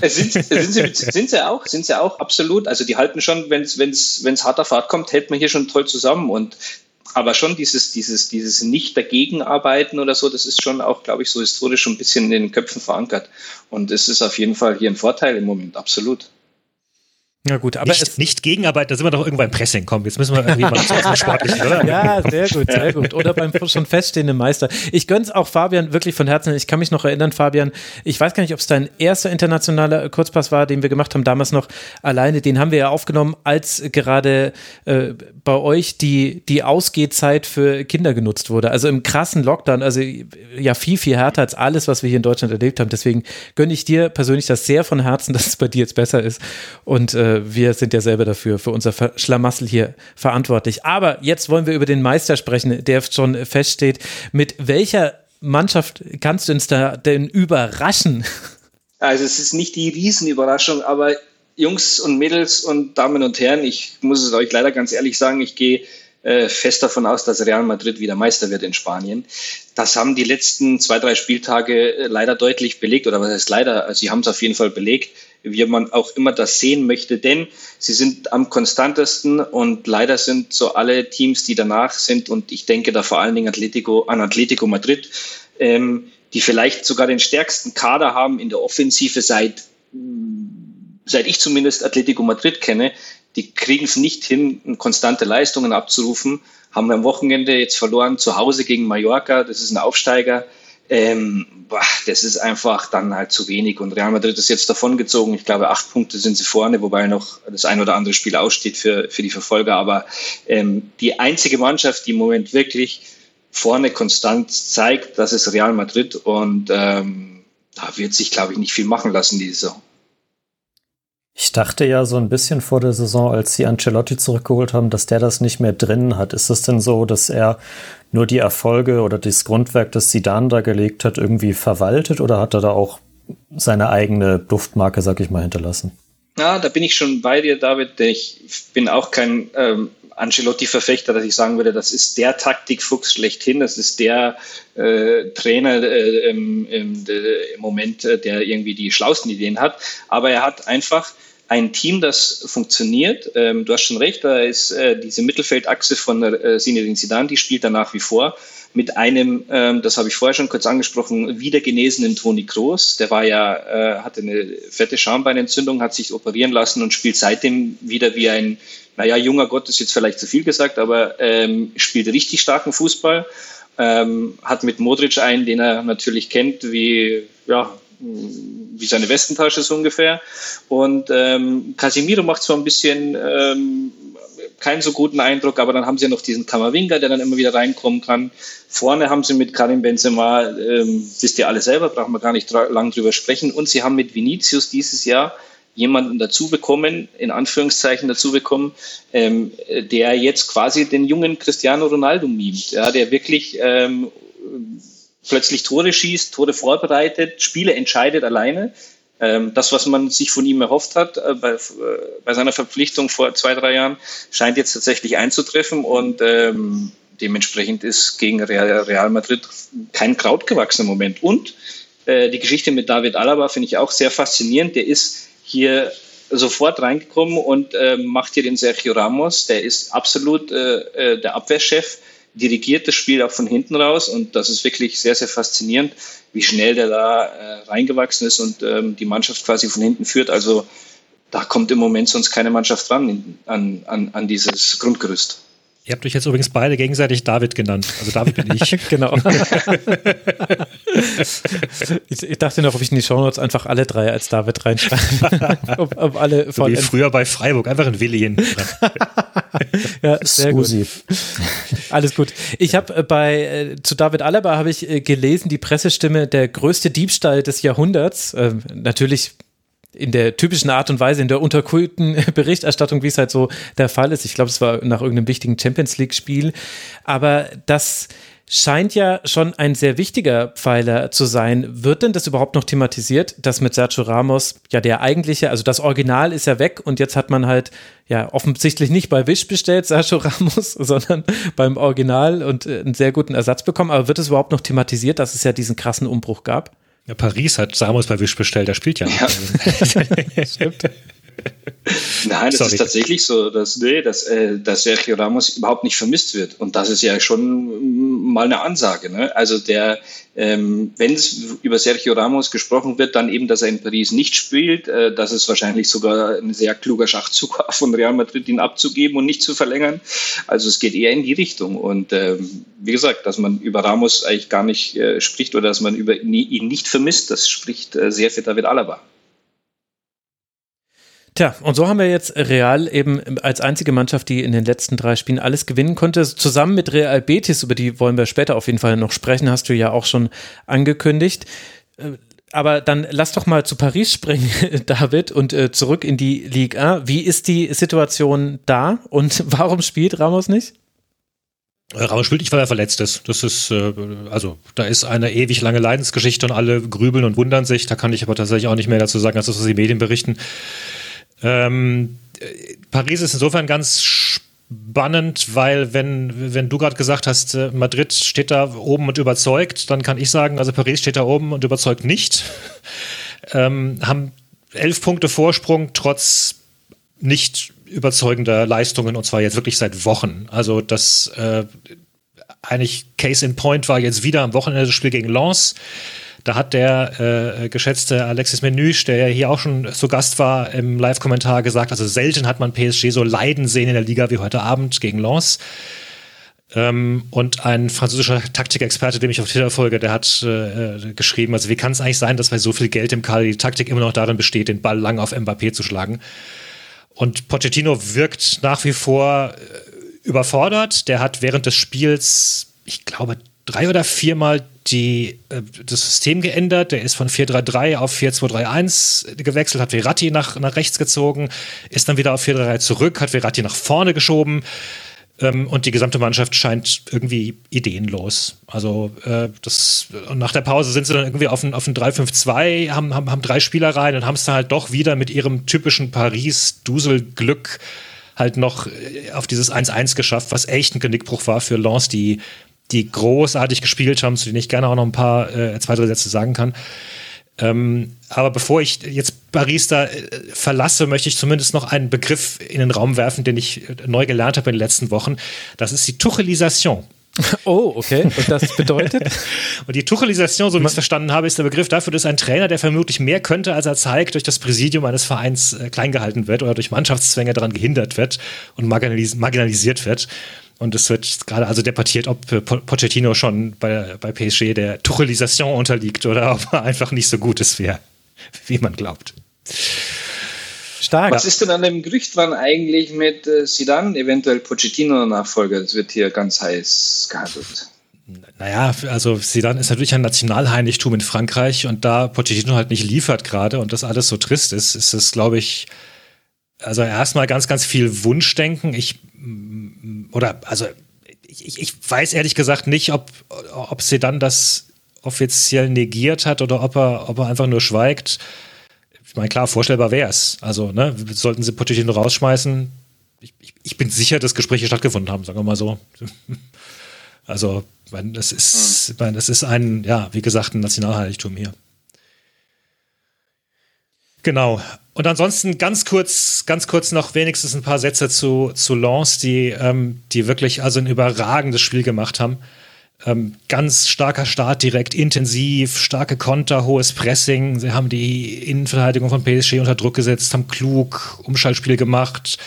Sind, sind, sie, sind sie auch, sind sie auch, absolut. Also die halten schon, wenn es harter Fahrt kommt, hält man hier schon toll zusammen. Und aber schon dieses, dieses, dieses nicht dagegen arbeiten oder so, das ist schon auch, glaube ich, so historisch ein bisschen in den Köpfen verankert. Und es ist auf jeden Fall hier ein Vorteil im Moment, absolut. Ja gut, aber nicht, nicht Gegenarbeit, da sind wir doch irgendwann Pressing. Komm, jetzt müssen wir irgendwie mal zum Sportlichen, oder? Ja, sehr gut, sehr gut. Oder beim schon feststehenden Meister. Ich gönn's auch Fabian wirklich von Herzen. Ich kann mich noch erinnern, Fabian, ich weiß gar nicht, ob es dein erster internationaler Kurzpass war, den wir gemacht haben, damals noch alleine. Den haben wir ja aufgenommen, als gerade äh, bei euch die, die Ausgehzeit für Kinder genutzt wurde. Also im krassen Lockdown, also ja viel, viel härter als alles, was wir hier in Deutschland erlebt haben. Deswegen gönne ich dir persönlich das sehr von Herzen, dass es bei dir jetzt besser ist. Und äh, wir sind ja selber dafür, für unser Schlamassel hier verantwortlich. Aber jetzt wollen wir über den Meister sprechen, der schon feststeht. Mit welcher Mannschaft kannst du uns da denn überraschen? Also es ist nicht die Riesenüberraschung, aber Jungs und Mädels und Damen und Herren, ich muss es euch leider ganz ehrlich sagen, ich gehe äh, fest davon aus, dass Real Madrid wieder Meister wird in Spanien. Das haben die letzten zwei, drei Spieltage äh, leider deutlich belegt, oder was heißt leider, also sie haben es auf jeden Fall belegt wie man auch immer das sehen möchte, denn sie sind am konstantesten und leider sind so alle Teams, die danach sind und ich denke da vor allen Dingen Atletico, an Atletico Madrid, ähm, die vielleicht sogar den stärksten Kader haben in der Offensive seit, seit ich zumindest Atletico Madrid kenne, die kriegen es nicht hin, konstante Leistungen abzurufen, haben am Wochenende jetzt verloren zu Hause gegen Mallorca, das ist ein Aufsteiger, ähm, boah, das ist einfach dann halt zu wenig. Und Real Madrid ist jetzt davongezogen. Ich glaube, acht Punkte sind sie vorne, wobei noch das ein oder andere Spiel aussteht für, für die Verfolger. Aber ähm, die einzige Mannschaft, die im Moment wirklich vorne konstant zeigt, das ist Real Madrid. Und ähm, da wird sich, glaube ich, nicht viel machen lassen diese Saison. Ich dachte ja so ein bisschen vor der Saison, als sie Ancelotti zurückgeholt haben, dass der das nicht mehr drin hat. Ist es denn so, dass er nur die Erfolge oder das Grundwerk, das Zidane da gelegt hat, irgendwie verwaltet oder hat er da auch seine eigene Duftmarke, sag ich mal, hinterlassen? Ja, da bin ich schon bei dir, David. Ich bin auch kein ähm, Ancelotti-Verfechter, dass ich sagen würde, das ist der Taktikfuchs schlechthin, das ist der äh, Trainer äh, im, im, im, Moment, äh, der irgendwie die schlausten Ideen hat. Aber er hat einfach ein Team, das funktioniert. Ähm, du hast schon recht, da ist äh, diese Mittelfeldachse von äh, Zinedine Zidane, die spielt da nach wie vor mit einem, ähm, das habe ich vorher schon kurz angesprochen, wiedergenesenen Toni Kroos. Der war ja, äh, hatte eine fette Schambeinentzündung, hat sich operieren lassen und spielt seitdem wieder wie ein, naja, junger Gott ist jetzt vielleicht zu viel gesagt, aber ähm, spielt richtig starken Fußball. Ähm, hat mit Modric einen, den er natürlich kennt, wie, ja, wie seine Westentasche so ungefähr. Und ähm, Casimiro macht zwar ein bisschen ähm, keinen so guten Eindruck, aber dann haben sie noch diesen Kamavinga, der dann immer wieder reinkommen kann. Vorne haben sie mit Karim Benzema, ähm, wisst ihr alle selber, brauchen wir gar nicht lang drüber sprechen. Und sie haben mit Vinicius dieses Jahr jemanden dazu bekommen, in Anführungszeichen dazu bekommen, ähm, der jetzt quasi den jungen Cristiano Ronaldo mimt, ja, der wirklich ähm, plötzlich Tore schießt, Tore vorbereitet, Spiele entscheidet alleine. Ähm, das, was man sich von ihm erhofft hat äh, bei, äh, bei, seiner Verpflichtung vor zwei, drei Jahren, scheint jetzt tatsächlich einzutreffen und ähm, dementsprechend ist gegen Real, Real Madrid kein Kraut gewachsen im Moment. Und äh, die Geschichte mit David Alaba finde ich auch sehr faszinierend. Der ist hier sofort reingekommen und äh, macht hier den Sergio Ramos. Der ist absolut äh, äh, der Abwehrchef, dirigiert das Spiel auch von hinten raus und das ist wirklich sehr, sehr faszinierend, wie schnell der da äh, reingewachsen ist und ähm, die Mannschaft quasi von hinten führt. Also da kommt im Moment sonst keine Mannschaft ran an, an, an dieses Grundgerüst. Ihr habt euch jetzt übrigens beide gegenseitig David genannt. Also David bin ich. genau. ich, ich, dachte noch, ob ich in die Shownotes einfach alle drei als David reinschreibe. ob, ob alle so wie früher bei Freiburg, einfach ein Willi hin. ja, sehr gut. Alles gut. Ich habe äh, bei äh, zu David Alaba habe ich äh, gelesen, die Pressestimme der größte Diebstahl des Jahrhunderts. Ähm, natürlich in der typischen Art und Weise, in der unterkulten Berichterstattung, wie es halt so der Fall ist. Ich glaube, es war nach irgendeinem wichtigen Champions League-Spiel. Aber das scheint ja schon ein sehr wichtiger Pfeiler zu sein. Wird denn das überhaupt noch thematisiert, dass mit Sergio Ramos ja der eigentliche, also das Original ist ja weg und jetzt hat man halt ja offensichtlich nicht bei Wish bestellt, Sergio Ramos, sondern beim Original und äh, einen sehr guten Ersatz bekommen. Aber wird es überhaupt noch thematisiert, dass es ja diesen krassen Umbruch gab? Ja, Paris hat Samus bei Wish bestellt, der spielt ja. ja. Stimmt. Nein, das Sorry. ist tatsächlich so, dass, nee, dass, äh, dass Sergio Ramos überhaupt nicht vermisst wird. Und das ist ja schon mal eine Ansage. Ne? Also der, ähm, wenn es über Sergio Ramos gesprochen wird, dann eben, dass er in Paris nicht spielt. Äh, das ist wahrscheinlich sogar ein sehr kluger Schachzug von Real Madrid, ihn abzugeben und nicht zu verlängern. Also es geht eher in die Richtung. Und ähm, wie gesagt, dass man über Ramos eigentlich gar nicht äh, spricht oder dass man über ihn nicht vermisst, das spricht äh, sehr für David Alaba. Tja, und so haben wir jetzt Real eben als einzige Mannschaft, die in den letzten drei Spielen alles gewinnen konnte. Zusammen mit Real Betis, über die wollen wir später auf jeden Fall noch sprechen, hast du ja auch schon angekündigt. Äh, aber dann lass doch mal zu Paris springen, David, und äh, zurück in die Ligue 1. Wie ist die Situation da und warum spielt Ramos nicht? Ramos spielt nicht, weil er verletzt ist. Das ist, äh, also, da ist eine ewig lange Leidensgeschichte und alle grübeln und wundern sich. Da kann ich aber tatsächlich auch nicht mehr dazu sagen, als das, was die Medien berichten. Ähm, Paris ist insofern ganz spannend, weil wenn, wenn du gerade gesagt hast, äh, Madrid steht da oben und überzeugt, dann kann ich sagen, also Paris steht da oben und überzeugt nicht. ähm, haben elf Punkte Vorsprung trotz nicht überzeugender Leistungen und zwar jetzt wirklich seit Wochen. Also das äh, eigentlich Case in Point war jetzt wieder am Wochenende das Spiel gegen Lens. Da hat der äh, geschätzte Alexis Menüsch, der ja hier auch schon zu Gast war, im Live-Kommentar gesagt, also selten hat man PSG so leiden sehen in der Liga wie heute Abend gegen Lens. Ähm, und ein französischer Taktikexperte, dem ich auf Twitter folge, der hat äh, geschrieben, also wie kann es eigentlich sein, dass bei so viel Geld im Kader die Taktik immer noch darin besteht, den Ball lang auf Mbappé zu schlagen. Und Pochettino wirkt nach wie vor äh, überfordert. Der hat während des Spiels, ich glaube, drei oder viermal die, äh, das System geändert. Der ist von 4-3-3 auf 4-2-3-1 gewechselt, hat Verratti nach, nach rechts gezogen, ist dann wieder auf 4-3-3 zurück, hat Verratti nach vorne geschoben. Ähm, und die gesamte Mannschaft scheint irgendwie ideenlos. Also äh, das, nach der Pause sind sie dann irgendwie auf ein, auf ein 3-5-2, haben, haben, haben drei Spieler rein und haben es dann halt doch wieder mit ihrem typischen Paris-Dusel-Glück halt noch äh, auf dieses 1-1 geschafft, was echt ein Genickbruch war für Lens, die die großartig gespielt haben, zu denen ich gerne auch noch ein paar äh, zwei, drei Sätze sagen kann. Ähm, aber bevor ich jetzt Paris da äh, verlasse, möchte ich zumindest noch einen Begriff in den Raum werfen, den ich äh, neu gelernt habe in den letzten Wochen. Das ist die Tuchelisation. Oh, okay. Und das bedeutet? und die Tuchelisation, so wie ich es verstanden habe, ist der Begriff dafür, dass ein Trainer, der vermutlich mehr könnte, als er zeigt, durch das Präsidium eines Vereins äh, klein gehalten wird oder durch Mannschaftszwänge daran gehindert wird und marginalis marginalisiert wird. Und es wird gerade also debattiert, ob äh, Pochettino schon bei, bei PSG der stark. Was ist denn an dem Gerücht dran eigentlich mit äh, Sidan, eventuell Pochettino-Nachfolger? Das wird hier ganz heiß gehandelt. Naja, also Sidan ist natürlich ein Nationalheiligtum in Frankreich und da Pochettino halt nicht liefert gerade und das alles so trist ist, ist es, glaube ich, also erstmal ganz, ganz viel Wunschdenken. Ich, oder, also, ich, ich weiß ehrlich gesagt nicht, ob, ob Sedan das offiziell negiert hat oder ob er, ob er einfach nur schweigt. Ich meine, klar, vorstellbar wäre es. Also, ne, sollten sie Pochettino rausschmeißen. Ich, ich, ich, bin sicher, dass Gespräche stattgefunden haben, sagen wir mal so. Also, mein, das ist, hm. mein, das ist ein, ja, wie gesagt, ein Nationalheiligtum hier. Genau. Und ansonsten ganz kurz, ganz kurz noch wenigstens ein paar Sätze zu, zu Lens, die, ähm, die wirklich also ein überragendes Spiel gemacht haben. Ähm, ganz starker Start direkt, intensiv, starke Konter, hohes Pressing. Sie haben die Innenverteidigung von PSG unter Druck gesetzt, haben klug Umschaltspiel gemacht,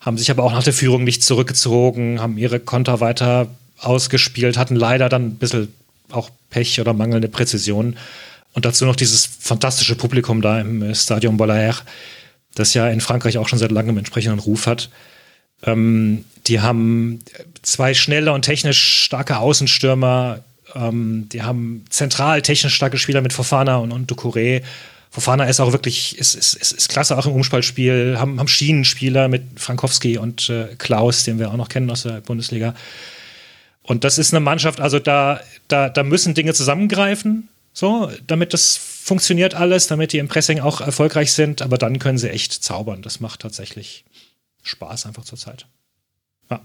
haben sich aber auch nach der Führung nicht zurückgezogen, haben ihre Konter weiter ausgespielt, hatten leider dann ein bisschen auch Pech oder mangelnde Präzision. Und dazu noch dieses fantastische Publikum da im äh, Stadion Bolaire, das ja in Frankreich auch schon seit langem entsprechenden Ruf hat. Ähm, die haben zwei schnelle und technisch starke Außenstürmer. Ähm, die haben zentral technisch starke Spieler mit Fofana und, und Ducouré. Fofana ist auch wirklich, ist, ist, ist, ist klasse auch im Umspaltspiel, haben, haben Schienenspieler mit Frankowski und äh, Klaus, den wir auch noch kennen aus der Bundesliga. Und das ist eine Mannschaft, also da, da, da müssen Dinge zusammengreifen. So, damit das funktioniert alles, damit die im Pressing auch erfolgreich sind, aber dann können sie echt zaubern. Das macht tatsächlich Spaß einfach zur Zeit. Ja.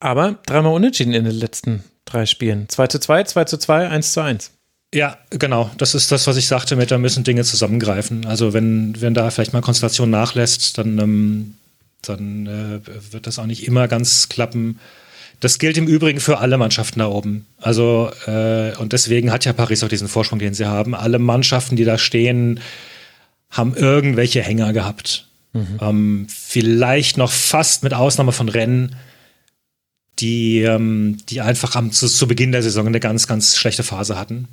Aber dreimal unentschieden in den letzten drei Spielen. 2 zu 2, 2 zu 2, 1 zu 1. Ja, genau. Das ist das, was ich sagte mit, da müssen Dinge zusammengreifen. Also wenn, wenn da vielleicht mal Konstellation nachlässt, dann, ähm, dann äh, wird das auch nicht immer ganz klappen. Das gilt im Übrigen für alle Mannschaften da oben. Also, äh, und deswegen hat ja Paris auch diesen Vorsprung, den sie haben. Alle Mannschaften, die da stehen, haben irgendwelche Hänger gehabt. Mhm. Ähm, vielleicht noch fast mit Ausnahme von Rennen, die, ähm, die einfach am, zu, zu Beginn der Saison eine ganz, ganz schlechte Phase hatten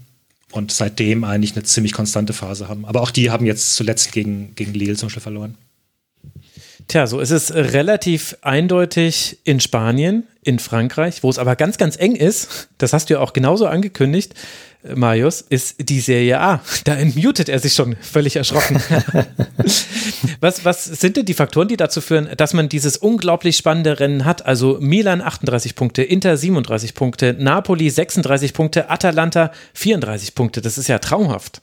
und seitdem eigentlich eine ziemlich konstante Phase haben. Aber auch die haben jetzt zuletzt gegen, gegen Lille zum Beispiel verloren. Tja, so ist es relativ eindeutig in Spanien, in Frankreich, wo es aber ganz, ganz eng ist. Das hast du ja auch genauso angekündigt, äh, Marius, ist die Serie A. Da entmutet er sich schon völlig erschrocken. was, was sind denn die Faktoren, die dazu führen, dass man dieses unglaublich spannende Rennen hat? Also Milan 38 Punkte, Inter 37 Punkte, Napoli 36 Punkte, Atalanta 34 Punkte. Das ist ja traumhaft.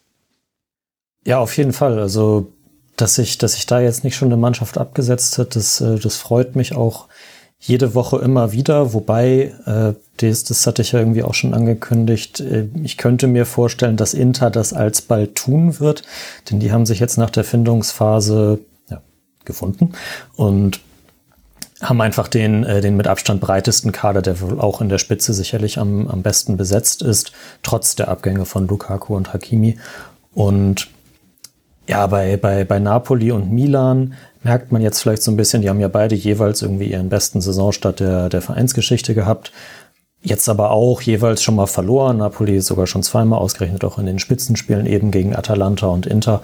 Ja, auf jeden Fall. Also dass sich, dass sich da jetzt nicht schon eine Mannschaft abgesetzt hat, das, äh, das freut mich auch jede Woche immer wieder. Wobei, äh, das, das hatte ich ja irgendwie auch schon angekündigt, äh, ich könnte mir vorstellen, dass Inter das alsbald tun wird, denn die haben sich jetzt nach der Findungsphase ja, gefunden und haben einfach den, äh, den mit Abstand breitesten Kader, der wohl auch in der Spitze sicherlich am, am besten besetzt ist, trotz der Abgänge von Lukaku und Hakimi. Und ja, bei, bei, bei Napoli und Milan merkt man jetzt vielleicht so ein bisschen, die haben ja beide jeweils irgendwie ihren besten Saisonstart der, der Vereinsgeschichte gehabt. Jetzt aber auch jeweils schon mal verloren. Napoli sogar schon zweimal ausgerechnet, auch in den Spitzenspielen eben gegen Atalanta und Inter.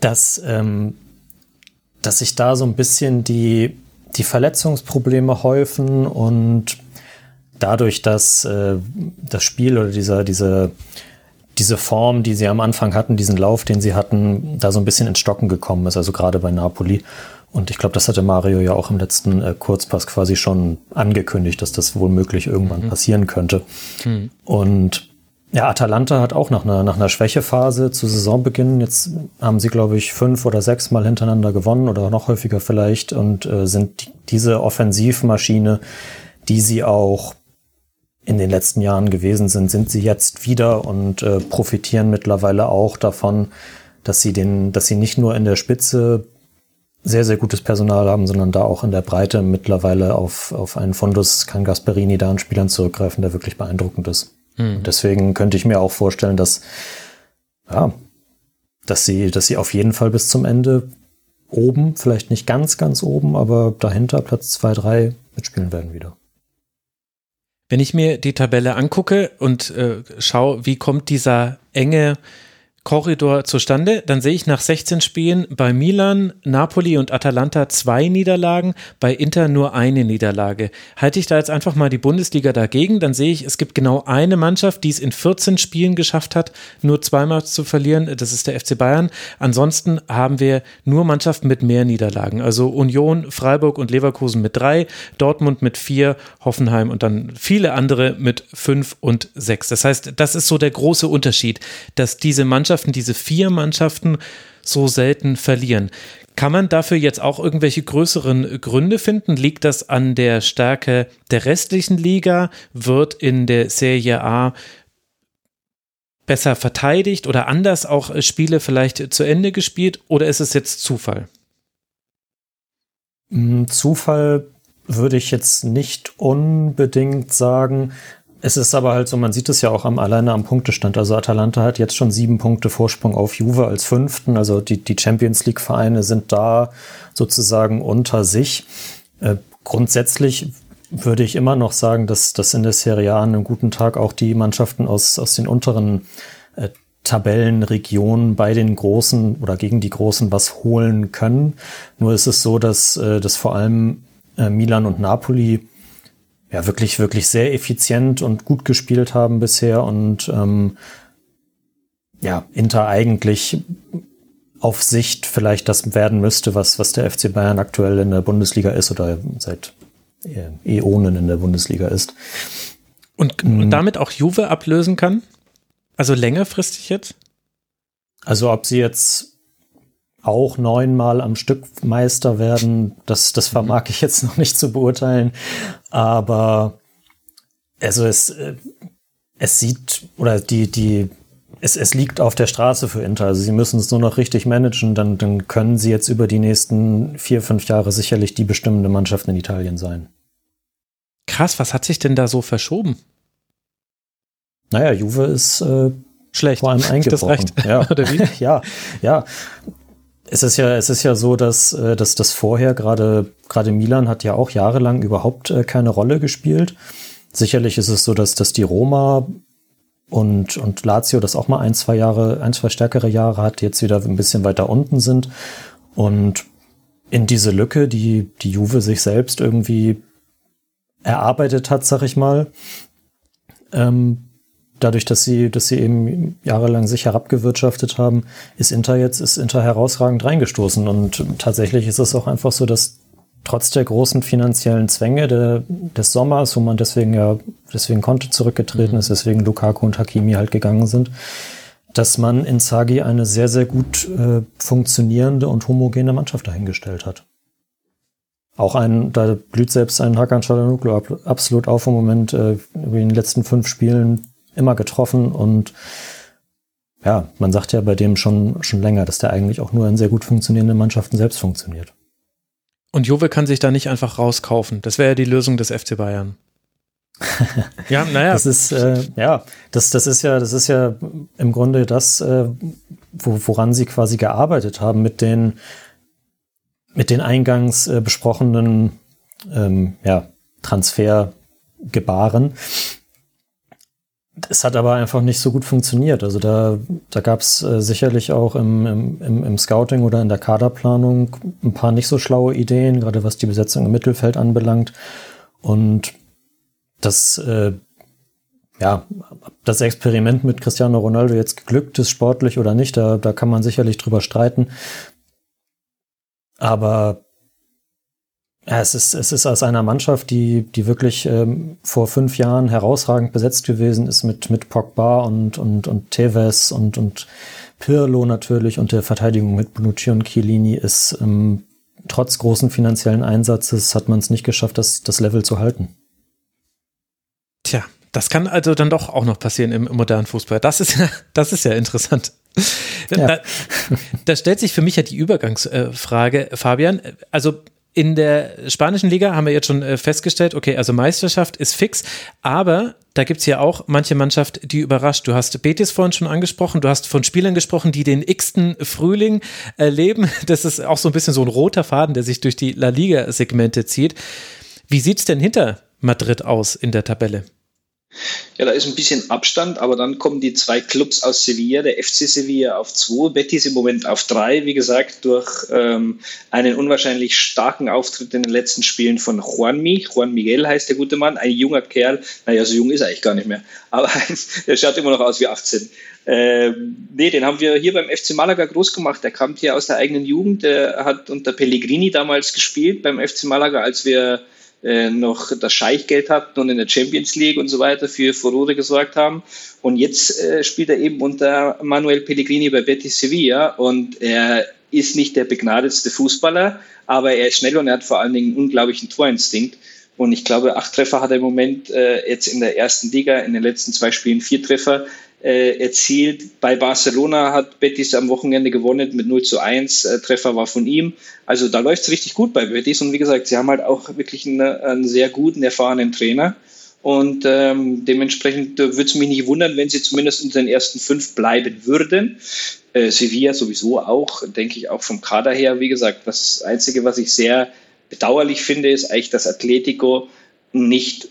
Dass, ähm, dass sich da so ein bisschen die, die Verletzungsprobleme häufen und dadurch, dass äh, das Spiel oder dieser, diese diese Form, die sie am Anfang hatten, diesen Lauf, den sie hatten, da so ein bisschen ins Stocken gekommen ist, also gerade bei Napoli. Und ich glaube, das hatte Mario ja auch im letzten äh, Kurzpass quasi schon angekündigt, dass das wohl möglich irgendwann mhm. passieren könnte. Mhm. Und ja, Atalanta hat auch nach einer, nach einer Schwächephase zu Saisonbeginn, jetzt haben sie, glaube ich, fünf oder sechs Mal hintereinander gewonnen oder noch häufiger vielleicht und äh, sind diese Offensivmaschine, die sie auch in den letzten Jahren gewesen sind, sind sie jetzt wieder und äh, profitieren mittlerweile auch davon, dass sie den, dass sie nicht nur in der Spitze sehr, sehr gutes Personal haben, sondern da auch in der Breite mittlerweile auf, auf einen Fundus kann Gasperini da an Spielern zurückgreifen, der wirklich beeindruckend ist. Mhm. deswegen könnte ich mir auch vorstellen, dass, ja, dass sie, dass sie auf jeden Fall bis zum Ende oben, vielleicht nicht ganz, ganz oben, aber dahinter Platz zwei drei mitspielen werden wieder. Wenn ich mir die Tabelle angucke und äh, schaue, wie kommt dieser enge Korridor zustande. Dann sehe ich nach 16 Spielen bei Milan, Napoli und Atalanta zwei Niederlagen, bei Inter nur eine Niederlage. Halte ich da jetzt einfach mal die Bundesliga dagegen, dann sehe ich, es gibt genau eine Mannschaft, die es in 14 Spielen geschafft hat, nur zweimal zu verlieren. Das ist der FC Bayern. Ansonsten haben wir nur Mannschaften mit mehr Niederlagen. Also Union, Freiburg und Leverkusen mit drei, Dortmund mit vier, Hoffenheim und dann viele andere mit fünf und sechs. Das heißt, das ist so der große Unterschied, dass diese Mannschaft Mannschaften, diese vier Mannschaften so selten verlieren. Kann man dafür jetzt auch irgendwelche größeren Gründe finden? Liegt das an der Stärke der restlichen Liga? Wird in der Serie A besser verteidigt oder anders auch Spiele vielleicht zu Ende gespielt? Oder ist es jetzt Zufall? Hm, Zufall würde ich jetzt nicht unbedingt sagen. Es ist aber halt so, man sieht es ja auch am, alleine am Punktestand. Also Atalanta hat jetzt schon sieben Punkte Vorsprung auf Juve als Fünften. Also die, die Champions League-Vereine sind da sozusagen unter sich. Äh, grundsätzlich würde ich immer noch sagen, dass, dass in der Serie A an einem guten Tag auch die Mannschaften aus, aus den unteren äh, Tabellenregionen bei den Großen oder gegen die Großen was holen können. Nur ist es so, dass, äh, dass vor allem äh, Milan und Napoli ja wirklich, wirklich sehr effizient und gut gespielt haben bisher und ähm, ja, Inter eigentlich auf Sicht vielleicht das werden müsste, was, was der FC Bayern aktuell in der Bundesliga ist oder seit äh, Äonen in der Bundesliga ist. Und, und mhm. damit auch Juve ablösen kann? Also längerfristig jetzt? Also ob sie jetzt auch neunmal am Stück Meister werden, das, das vermag ich jetzt noch nicht zu beurteilen. Aber also es, äh, es sieht, oder die, die, es, es liegt auf der Straße für Inter. Also sie müssen es nur noch richtig managen, dann, dann können sie jetzt über die nächsten vier, fünf Jahre sicherlich die bestimmende Mannschaft in Italien sein. Krass, was hat sich denn da so verschoben? Naja, Juve ist äh, schlecht. Vor allem eingebrochen. Das Ja. Oder wie? ja, ja. Es ist ja, es ist ja so, dass, äh, dass das vorher gerade, gerade Milan hat ja auch jahrelang überhaupt äh, keine Rolle gespielt. Sicherlich ist es so, dass, dass die Roma und, und Lazio das auch mal ein, zwei Jahre, ein, zwei stärkere Jahre hat, jetzt wieder ein bisschen weiter unten sind. Und in diese Lücke, die die Juve sich selbst irgendwie erarbeitet hat, sag ich mal, ähm, dadurch, dass sie, dass sie eben jahrelang sich herabgewirtschaftet haben, ist Inter jetzt, ist Inter herausragend reingestoßen. Und tatsächlich ist es auch einfach so, dass trotz der großen finanziellen Zwänge der, des Sommers, wo man deswegen ja, deswegen Conte zurückgetreten ist, deswegen Lukaku und Hakimi halt gegangen sind, dass man in Zagi eine sehr, sehr gut äh, funktionierende und homogene Mannschaft dahingestellt hat. Auch ein, da blüht selbst ein Hakan Çalhanoğlu absolut auf im Moment, äh, in den letzten fünf Spielen immer getroffen und ja, man sagt ja bei dem schon, schon länger, dass der eigentlich auch nur in sehr gut funktionierenden Mannschaften selbst funktioniert. Und Juve kann sich da nicht einfach rauskaufen. Das wäre ja die Lösung des FC Bayern. ja, naja. Das ist, äh, ja, das, das ist ja, das ist ja im Grunde das, äh, wo, woran sie quasi gearbeitet haben mit den, mit den eingangs äh, besprochenen, ähm, ja, Transfergebaren. Es hat aber einfach nicht so gut funktioniert. Also da, da gab es äh, sicherlich auch im, im, im Scouting oder in der Kaderplanung ein paar nicht so schlaue Ideen, gerade was die Besetzung im Mittelfeld anbelangt. Und das, äh, ja, das Experiment mit Cristiano Ronaldo jetzt geglückt ist, sportlich oder nicht, da, da kann man sicherlich drüber streiten. Aber ja, es ist, es ist aus einer Mannschaft, die, die wirklich ähm, vor fünf Jahren herausragend besetzt gewesen ist mit, mit Pogba und, und, und Tevez und, und Pirlo natürlich und der Verteidigung mit Bonucci und Chiellini ist ähm, trotz großen finanziellen Einsatzes hat man es nicht geschafft, das, das Level zu halten. Tja, das kann also dann doch auch noch passieren im, im modernen Fußball. Das ist ja, das ist ja interessant. Ja. Da, da, stellt sich für mich ja die Übergangsfrage, Fabian. Also in der spanischen Liga haben wir jetzt schon äh, festgestellt, okay, also Meisterschaft ist fix, aber da gibt es ja auch manche Mannschaft, die überrascht. Du hast Betis vorhin schon angesprochen, du hast von Spielern gesprochen, die den x-ten Frühling erleben. Das ist auch so ein bisschen so ein roter Faden, der sich durch die La Liga-Segmente zieht. Wie sieht es denn hinter Madrid aus in der Tabelle? Ja, da ist ein bisschen Abstand, aber dann kommen die zwei Clubs aus Sevilla, der FC Sevilla auf zwei, Betis im Moment auf drei, wie gesagt, durch ähm, einen unwahrscheinlich starken Auftritt in den letzten Spielen von Juanmi. Juan Miguel heißt der gute Mann, ein junger Kerl. Naja, so jung ist er eigentlich gar nicht mehr, aber der schaut immer noch aus wie 18. Ähm, nee, den haben wir hier beim FC Malaga groß gemacht. Der kam hier aus der eigenen Jugend. Der hat unter Pellegrini damals gespielt beim FC Malaga, als wir äh, noch das Scheichgeld hatten und in der Champions League und so weiter für Furore gesorgt haben. Und jetzt äh, spielt er eben unter Manuel Pellegrini bei Betis Sevilla und er ist nicht der begnadetste Fußballer, aber er ist schnell und er hat vor allen Dingen einen unglaublichen Torinstinkt. Und ich glaube, acht Treffer hat er im Moment äh, jetzt in der ersten Liga, in den letzten zwei Spielen vier Treffer äh, erzielt. Bei Barcelona hat Betis am Wochenende gewonnen mit 0 zu 1. Äh, Treffer war von ihm. Also da läuft es richtig gut bei Betis. Und wie gesagt, sie haben halt auch wirklich einen, einen sehr guten, erfahrenen Trainer. Und ähm, dementsprechend würde es mich nicht wundern, wenn sie zumindest unter den ersten fünf bleiben würden. Äh, Sevilla sowieso auch, denke ich, auch vom Kader her. Wie gesagt, das Einzige, was ich sehr bedauerlich finde, ist eigentlich, dass Atletico nicht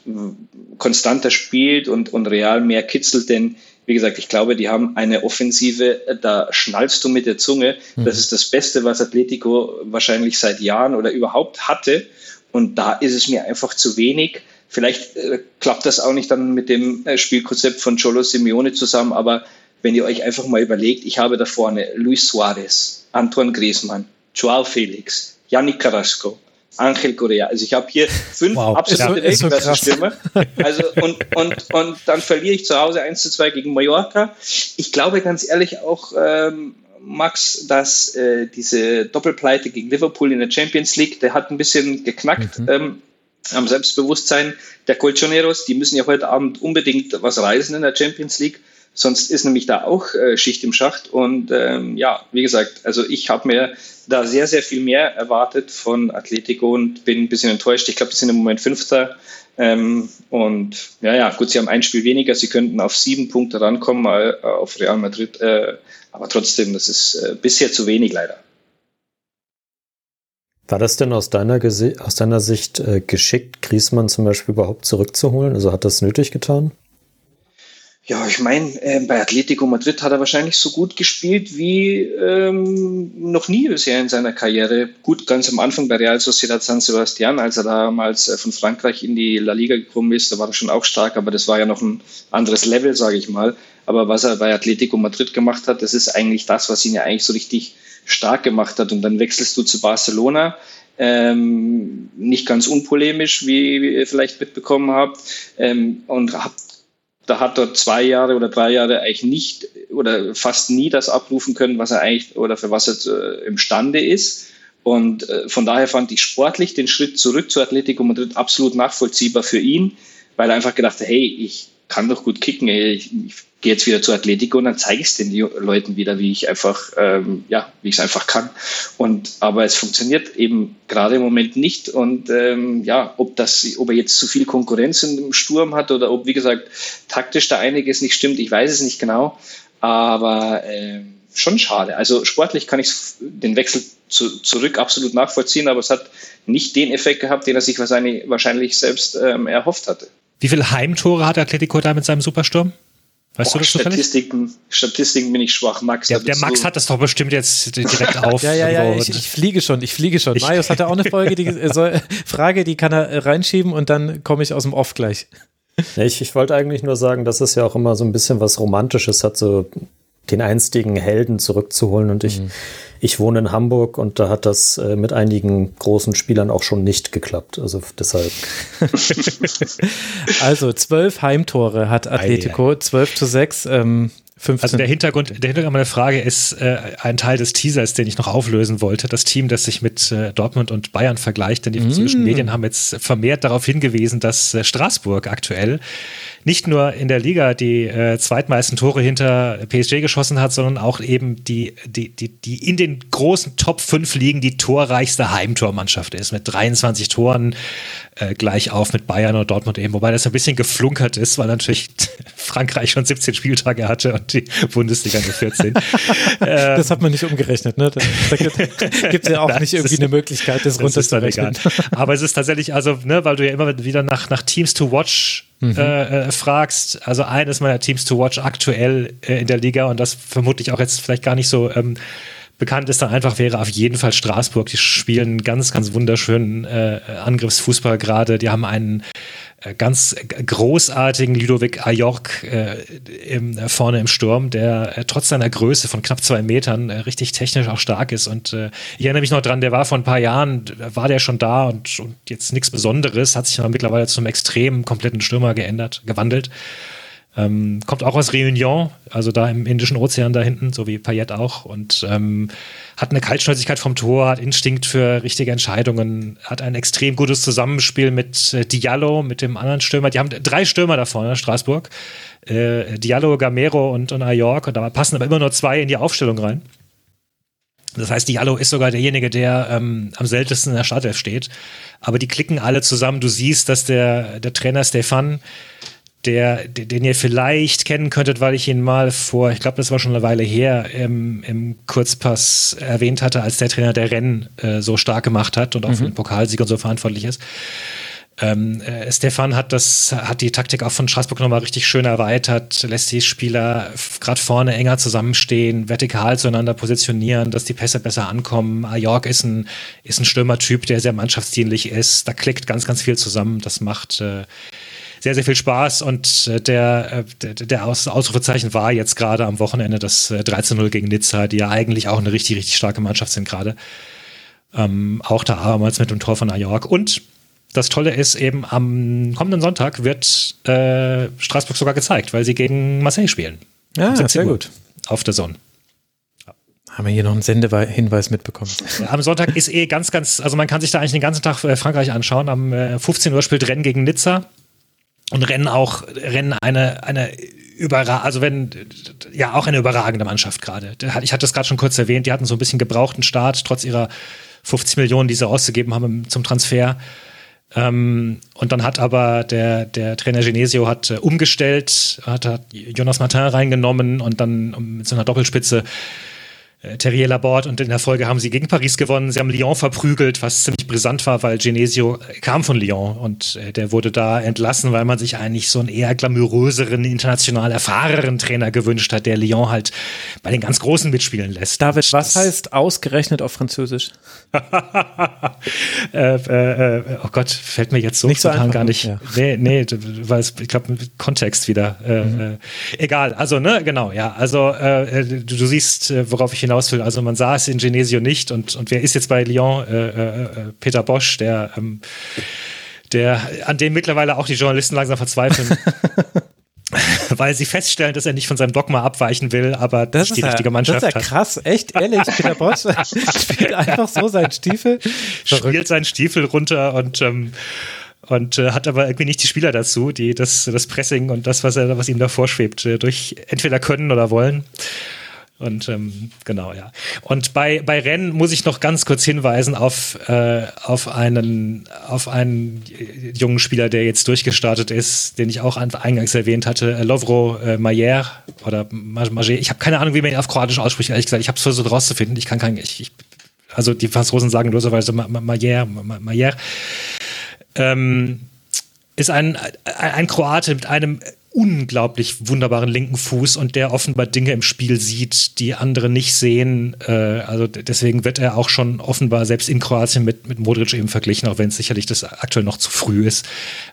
konstanter spielt und, und Real mehr kitzelt, denn wie gesagt, ich glaube, die haben eine Offensive, da schnallst du mit der Zunge. Mhm. Das ist das Beste, was Atletico wahrscheinlich seit Jahren oder überhaupt hatte. Und da ist es mir einfach zu wenig. Vielleicht äh, klappt das auch nicht dann mit dem äh, Spielkonzept von Cholo Simeone zusammen, aber wenn ihr euch einfach mal überlegt, ich habe da vorne Luis Suarez, Antoine Griezmann, Joao Felix, Yannick Carrasco, Angel Correa. Also ich habe hier fünf wow, absolute ja, Weltklasse-Stürmer. Also und, und, und dann verliere ich zu Hause 1 zu 2 gegen Mallorca. Ich glaube ganz ehrlich auch, ähm, Max, dass äh, diese Doppelpleite gegen Liverpool in der Champions League, der hat ein bisschen geknackt. Mhm. Ähm, am Selbstbewusstsein der Colchoneros. Die müssen ja heute Abend unbedingt was reisen in der Champions League. Sonst ist nämlich da auch äh, Schicht im Schacht. Und ähm, ja, wie gesagt, also ich habe mir da sehr, sehr viel mehr erwartet von Atletico und bin ein bisschen enttäuscht. Ich glaube, die sind im Moment Fünfter. Ähm, und ja, ja, gut, sie haben ein Spiel weniger. Sie könnten auf sieben Punkte rankommen, äh, auf Real Madrid. Äh, aber trotzdem, das ist äh, bisher zu wenig leider. War das denn aus deiner, aus deiner Sicht äh, geschickt, Griesmann zum Beispiel überhaupt zurückzuholen? Also hat das nötig getan? Ja, ich meine, äh, bei Atletico Madrid hat er wahrscheinlich so gut gespielt wie ähm, noch nie bisher in seiner Karriere. Gut, ganz am Anfang bei Real Sociedad San Sebastian, als er damals äh, von Frankreich in die La Liga gekommen ist, da war er schon auch stark, aber das war ja noch ein anderes Level, sage ich mal. Aber was er bei Atletico Madrid gemacht hat, das ist eigentlich das, was ihn ja eigentlich so richtig stark gemacht hat. Und dann wechselst du zu Barcelona. Ähm, nicht ganz unpolemisch, wie, ihr vielleicht mitbekommen habt, ähm, und habt da hat er zwei Jahre oder drei Jahre eigentlich nicht oder fast nie das abrufen können, was er eigentlich oder für was er äh, imstande ist. Und äh, von daher fand ich sportlich den Schritt zurück zu Atletico Madrid absolut nachvollziehbar für ihn, weil er einfach gedacht hat, hey, ich kann doch gut kicken, ey, ich, ich gehe jetzt wieder zu Atletico und dann zeige ich es den Leuten wieder, wie ich einfach, ähm, ja, wie ich es einfach kann. Und aber es funktioniert eben gerade im Moment nicht. Und ähm, ja, ob das, ob er jetzt zu viel Konkurrenz im Sturm hat oder ob, wie gesagt, taktisch da einiges nicht stimmt, ich weiß es nicht genau. Aber äh, schon schade. Also sportlich kann ich den Wechsel zu, zurück absolut nachvollziehen, aber es hat nicht den Effekt gehabt, den er sich wahrscheinlich, wahrscheinlich selbst ähm, erhofft hatte. Wie viele Heimtore hat Atletico da mit seinem Supersturm? Weißt Boah, du das Statistiken, Statistiken bin ich schwach, Max. Der, der Max so hat das doch bestimmt jetzt direkt auf. ja, ja, ja, ich, ich, fliege schon, ich fliege schon. Ich Marius hatte auch eine Folge, die, äh, soll, Frage, die kann er äh, reinschieben und dann komme ich aus dem Off gleich. Ja, ich, ich wollte eigentlich nur sagen, dass es ja auch immer so ein bisschen was Romantisches hat, so den einstigen Helden zurückzuholen. Und ich, mhm. ich wohne in Hamburg und da hat das äh, mit einigen großen Spielern auch schon nicht geklappt. Also deshalb. also zwölf Heimtore hat Atletico, zwölf zu sechs. Ähm, 15. Also der Hintergrund, der Hintergrund meiner Frage ist äh, ein Teil des Teasers, den ich noch auflösen wollte. Das Team, das sich mit äh, Dortmund und Bayern vergleicht, denn die französischen mm. Medien haben jetzt vermehrt darauf hingewiesen, dass äh, Straßburg aktuell nicht nur in der Liga die äh, zweitmeisten Tore hinter PSG geschossen hat, sondern auch eben die, die, die, die in den großen Top 5 Ligen die torreichste Heimtormannschaft ist, mit 23 Toren äh, gleich auf mit Bayern und Dortmund eben, wobei das ein bisschen geflunkert ist, weil natürlich Frankreich schon 17 Spieltage hatte und die Bundesliga nur 14. das hat man nicht umgerechnet, ne? Da, da gibt es ja auch Nein, nicht irgendwie eine Möglichkeit, das, das runterzurechnen. Aber es ist tatsächlich, also, ne, weil du ja immer wieder nach, nach Teams to Watch mhm. äh, äh, fragst, also eines meiner Teams to Watch aktuell äh, in der Liga und das vermutlich auch jetzt vielleicht gar nicht so ähm, bekannt ist, dann einfach wäre auf jeden Fall Straßburg. Die spielen ganz, ganz wunderschönen äh, Angriffsfußball gerade. Die haben einen äh, ganz großartigen Ludovic Ajork äh, im, äh, vorne im Sturm, der äh, trotz seiner Größe von knapp zwei Metern richtig technisch auch stark ist. Und ich erinnere mich noch dran, der war vor ein paar Jahren, war der schon da und, und jetzt nichts Besonderes, hat sich aber mittlerweile zum extrem kompletten Stürmer geändert, gewandelt. Ähm, kommt auch aus Réunion, also da im Indischen Ozean da hinten, so wie Payet auch. Und ähm, hat eine Kaltschnäuzigkeit vom Tor, hat Instinkt für richtige Entscheidungen, hat ein extrem gutes Zusammenspiel mit äh, Diallo, mit dem anderen Stürmer. Die haben drei Stürmer da vorne, Straßburg. Äh, Diallo, Gamero und, und Ayork. Und da passen aber immer nur zwei in die Aufstellung rein. Das heißt, Diallo ist sogar derjenige, der ähm, am seltensten in der Startelf steht. Aber die klicken alle zusammen. Du siehst, dass der, der Trainer Stefan der, den ihr vielleicht kennen könntet, weil ich ihn mal vor, ich glaube, das war schon eine Weile her, im, im Kurzpass erwähnt hatte, als der Trainer der Rennen äh, so stark gemacht hat und auch mhm. für den Pokalsieg und so verantwortlich ist. Ähm, äh, Stefan hat das, hat die Taktik auch von Straßburg nochmal richtig schön erweitert, lässt die Spieler gerade vorne enger zusammenstehen, vertikal zueinander positionieren, dass die Pässe besser ankommen. Ajork ist ein, ist ein Stürmertyp, der sehr mannschaftsdienlich ist. Da klickt ganz, ganz viel zusammen. Das macht äh, sehr, sehr viel Spaß und äh, der, äh, der, der Aus Ausrufezeichen war jetzt gerade am Wochenende das äh, 13-0 gegen Nizza, die ja eigentlich auch eine richtig, richtig starke Mannschaft sind gerade. Ähm, auch da abermals mit dem Tor von New York. Und das Tolle ist eben, am kommenden Sonntag wird äh, Straßburg sogar gezeigt, weil sie gegen Marseille spielen. Ja, sehr gut. Auf der Sonne. Haben wir hier noch einen Sendehinweis mitbekommen? Am Sonntag ist eh ganz, ganz, also man kann sich da eigentlich den ganzen Tag äh, Frankreich anschauen. Am 15 äh, Uhr spielt Rennen gegen Nizza und rennen auch rennen eine eine überra also wenn ja auch eine überragende Mannschaft gerade. Ich hatte das gerade schon kurz erwähnt, die hatten so ein bisschen gebrauchten Start trotz ihrer 50 Millionen, die sie ausgegeben haben zum Transfer. Ähm, und dann hat aber der, der Trainer Genesio hat äh, umgestellt, hat, hat Jonas Martin reingenommen und dann mit so einer Doppelspitze äh, Terrier Laborde und in der Folge haben sie gegen Paris gewonnen. Sie haben Lyon verprügelt, was ziemlich brisant war, weil Genesio kam von Lyon und äh, der wurde da entlassen, weil man sich eigentlich so einen eher glamouröseren, international erfahrenen Trainer gewünscht hat, der Lyon halt bei den ganz Großen mitspielen lässt. David, was heißt ausgerechnet auf Französisch? äh, äh, äh, oh Gott, fällt mir jetzt so nicht so gar nicht. Ja. Nee, nee, weil es, ich glaube, Kontext wieder. Äh, mhm. egal, also, ne, genau, ja. Also, du, du, siehst, worauf ich hinaus hinaus will. Also man sah es in Genesio nicht und, und wer ist jetzt bei Lyon? Äh, äh, äh, Peter Bosch, der, ähm, der, an dem mittlerweile auch die Journalisten langsam verzweifeln. weil sie feststellen, dass er nicht von seinem Dogma abweichen will, aber das die ja, richtige Mannschaft hat. Das ist ja krass, echt ehrlich. Peter Bosch spielt einfach so seinen Stiefel. Verrückt. Spielt seinen Stiefel runter und ähm, und äh, hat aber irgendwie nicht die Spieler dazu, die das, das Pressing und das, was er, was ihm da vorschwebt, äh, durch entweder können oder wollen. Und ähm, genau, ja. Und bei, bei Rennen muss ich noch ganz kurz hinweisen auf, äh, auf, einen, auf einen jungen Spieler, der jetzt durchgestartet ist, den ich auch eingangs erwähnt hatte, äh, Lovro äh, Mayer oder Mager. Ich habe keine Ahnung, wie man ihn auf Kroatisch ausspricht, ehrlich gesagt. Ich habe es versucht rauszufinden. Ich kann kein, ich, ich, also die Franzosen sagen loserweise Mayer, Mayer. Ähm, ist ein, ein Kroate mit einem unglaublich wunderbaren linken Fuß und der offenbar Dinge im Spiel sieht, die andere nicht sehen. Äh, also deswegen wird er auch schon offenbar selbst in Kroatien mit, mit Modric eben verglichen, auch wenn es sicherlich das aktuell noch zu früh ist.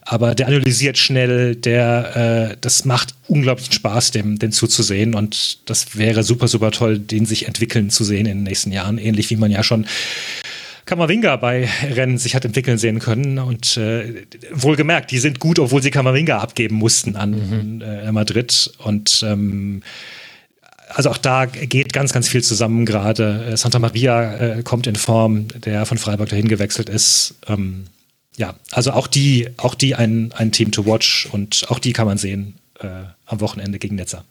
Aber der analysiert schnell, der, äh, das macht unglaublichen Spaß, dem, dem zuzusehen und das wäre super, super toll, den sich entwickeln zu sehen in den nächsten Jahren, ähnlich wie man ja schon Kamavinga bei Rennen sich hat entwickeln sehen können. Und äh, wohlgemerkt, die sind gut, obwohl sie Kamavinga abgeben mussten an mhm. äh, Madrid. Und ähm, also auch da geht ganz, ganz viel zusammen gerade. Äh, Santa Maria äh, kommt in Form, der von Freiburg dahin gewechselt ist. Ähm, ja, also auch die, auch die ein, ein Team to watch und auch die kann man sehen äh, am Wochenende gegen Netzer.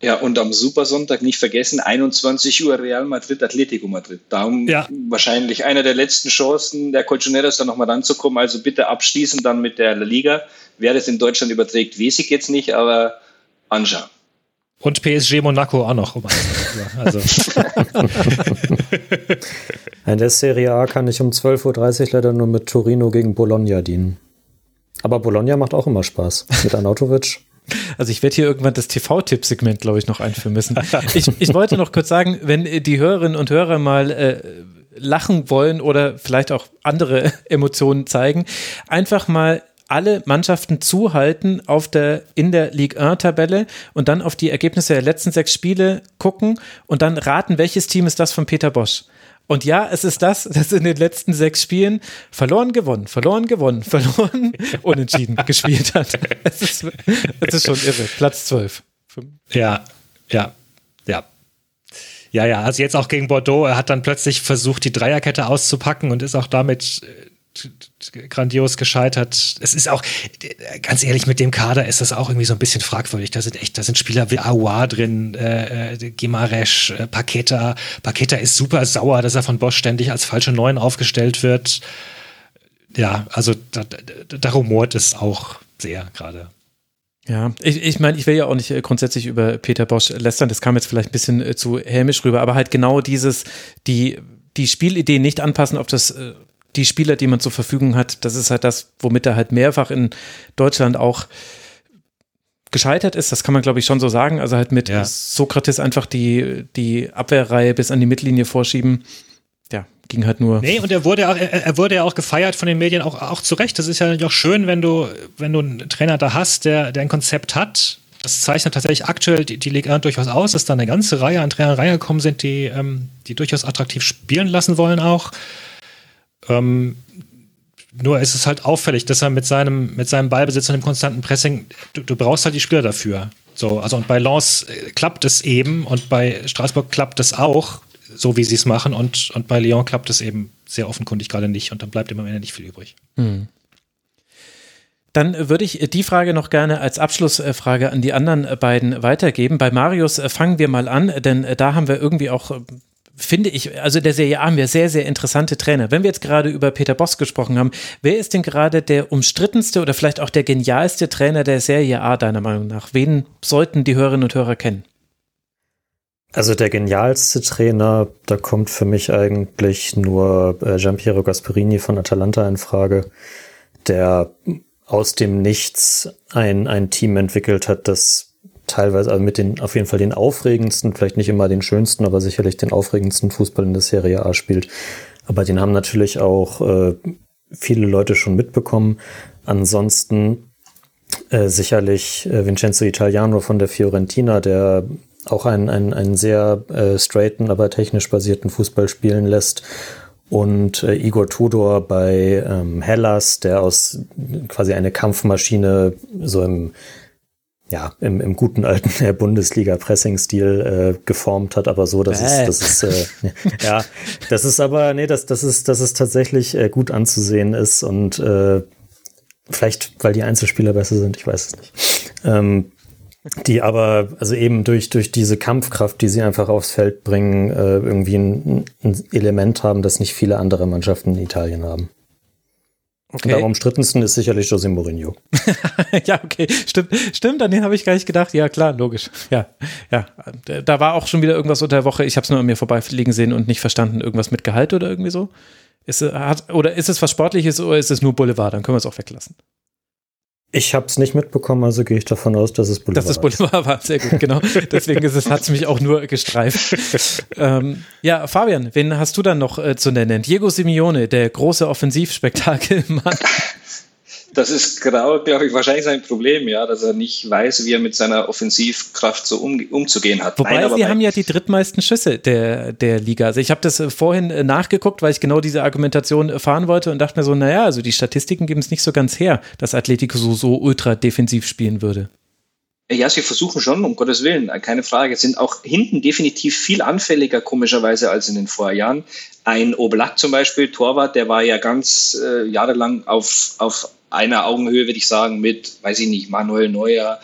Ja, und am Supersonntag nicht vergessen, 21 Uhr Real Madrid, Atletico Madrid. Darum ja. wahrscheinlich einer der letzten Chancen der Colchoneros da nochmal ranzukommen. Also bitte abschließen dann mit der La Liga. Wer das in Deutschland überträgt, weiß ich jetzt nicht, aber anschauen. Und PSG Monaco auch noch. Also. In der Serie A kann ich um 12.30 Uhr leider nur mit Torino gegen Bologna dienen. Aber Bologna macht auch immer Spaß. Mit Anautovic. Also ich werde hier irgendwann das TV-Tipp-Segment, glaube ich, noch einführen müssen. Ich, ich wollte noch kurz sagen, wenn die Hörerinnen und Hörer mal äh, lachen wollen oder vielleicht auch andere Emotionen zeigen, einfach mal alle Mannschaften zuhalten auf der, in der Ligue 1-Tabelle und dann auf die Ergebnisse der letzten sechs Spiele gucken und dann raten, welches Team ist das von Peter Bosch. Und ja, es ist das, das in den letzten sechs Spielen verloren, gewonnen, verloren, gewonnen, verloren, unentschieden gespielt hat. Es ist, es ist schon irre. Platz 12. Ja, ja, ja. Ja, ja, also jetzt auch gegen Bordeaux, er hat dann plötzlich versucht, die Dreierkette auszupacken und ist auch damit grandios gescheitert. Es ist auch, ganz ehrlich, mit dem Kader ist das auch irgendwie so ein bisschen fragwürdig. Da sind echt, da sind Spieler wie Aouar drin, äh, äh Gimaresch, äh, Paketa. Paketa ist super sauer, dass er von Bosch ständig als falsche Neun aufgestellt wird. Ja, also da, da, da rumort es auch sehr gerade. Ja, ich, ich meine, ich will ja auch nicht äh, grundsätzlich über Peter Bosch lästern, das kam jetzt vielleicht ein bisschen äh, zu hämisch rüber, aber halt genau dieses, die, die Spielidee nicht anpassen auf das äh, die Spieler, die man zur Verfügung hat, das ist halt das, womit er halt mehrfach in Deutschland auch gescheitert ist, das kann man glaube ich schon so sagen. Also halt mit ja. Sokrates einfach die, die Abwehrreihe bis an die Mittellinie vorschieben. Ja, ging halt nur. Nee, und er wurde auch, er, wurde ja auch gefeiert von den Medien, auch, auch zu Recht. Das ist ja auch schön, wenn du, wenn du einen Trainer da hast, der, der ein Konzept hat. Das zeichnet tatsächlich aktuell die, die Liga durchaus aus, dass da eine ganze Reihe an Trainern reingekommen sind, die, ähm, die durchaus attraktiv spielen lassen wollen auch. Ähm, nur ist es halt auffällig, dass er mit seinem, mit seinem Ballbesitz und dem konstanten Pressing, du, du brauchst halt die Spieler dafür. So, also und bei Lens äh, klappt es eben und bei Straßburg klappt es auch, so wie sie es machen, und, und bei Lyon klappt es eben sehr offenkundig gerade nicht und dann bleibt immer am Ende nicht viel übrig. Hm. Dann würde ich die Frage noch gerne als Abschlussfrage an die anderen beiden weitergeben. Bei Marius fangen wir mal an, denn da haben wir irgendwie auch finde ich, also der Serie A haben wir sehr, sehr interessante Trainer. Wenn wir jetzt gerade über Peter Boss gesprochen haben, wer ist denn gerade der umstrittenste oder vielleicht auch der genialste Trainer der Serie A deiner Meinung nach? Wen sollten die Hörerinnen und Hörer kennen? Also der genialste Trainer, da kommt für mich eigentlich nur äh, Giampiero Gasperini von Atalanta in Frage, der aus dem Nichts ein, ein Team entwickelt hat, das teilweise, also mit den, auf jeden Fall den aufregendsten, vielleicht nicht immer den schönsten, aber sicherlich den aufregendsten Fußball in der Serie A spielt. Aber den haben natürlich auch äh, viele Leute schon mitbekommen. Ansonsten äh, sicherlich äh, Vincenzo Italiano von der Fiorentina, der auch einen, einen, einen sehr äh, straighten, aber technisch basierten Fußball spielen lässt. Und äh, Igor Tudor bei ähm, Hellas, der aus quasi eine Kampfmaschine so im ja, im, im guten alten äh, Bundesliga-Pressing-Stil äh, geformt hat, aber so, dass äh. es, das ist, äh, ja, das ist aber, nee, das, das ist, dass es tatsächlich äh, gut anzusehen ist und äh, vielleicht, weil die Einzelspieler besser sind, ich weiß es nicht. Ähm, die aber, also eben durch, durch diese Kampfkraft, die sie einfach aufs Feld bringen, äh, irgendwie ein, ein Element haben, das nicht viele andere Mannschaften in Italien haben. Okay. Und am umstrittensten ist sicherlich José Mourinho. ja, okay, stimmt, stimmt, an den habe ich gar nicht gedacht. Ja, klar, logisch. Ja, ja, da war auch schon wieder irgendwas unter der Woche. Ich habe es nur an mir vorbeifliegen sehen und nicht verstanden. Irgendwas mit Gehalt oder irgendwie so? Ist, hat, oder ist es was Sportliches oder ist es nur Boulevard? Dann können wir es auch weglassen. Ich habe es nicht mitbekommen, also gehe ich davon aus, dass es Boulevard, dass es Boulevard war. Sehr gut, genau. Deswegen hat es mich auch nur gestreift. ähm, ja, Fabian, wen hast du dann noch äh, zu nennen? Diego Simeone, der große Offensivspektakelmann. Das ist glaube ich, wahrscheinlich sein Problem, ja, dass er nicht weiß, wie er mit seiner Offensivkraft so um, umzugehen hat. Wobei Nein, sie haben ja die drittmeisten Schüsse der, der Liga. Also ich habe das äh, vorhin äh, nachgeguckt, weil ich genau diese Argumentation äh, fahren wollte und dachte mir so, naja, also die Statistiken geben es nicht so ganz her, dass Atletico so, so ultra defensiv spielen würde. Ja, sie versuchen schon, um Gottes Willen, keine Frage. Sind auch hinten definitiv viel anfälliger, komischerweise, als in den Vorjahren. Ein Oblak zum Beispiel, Torwart, der war ja ganz äh, jahrelang auf, auf einer Augenhöhe, würde ich sagen, mit, weiß ich nicht, Manuel Neuer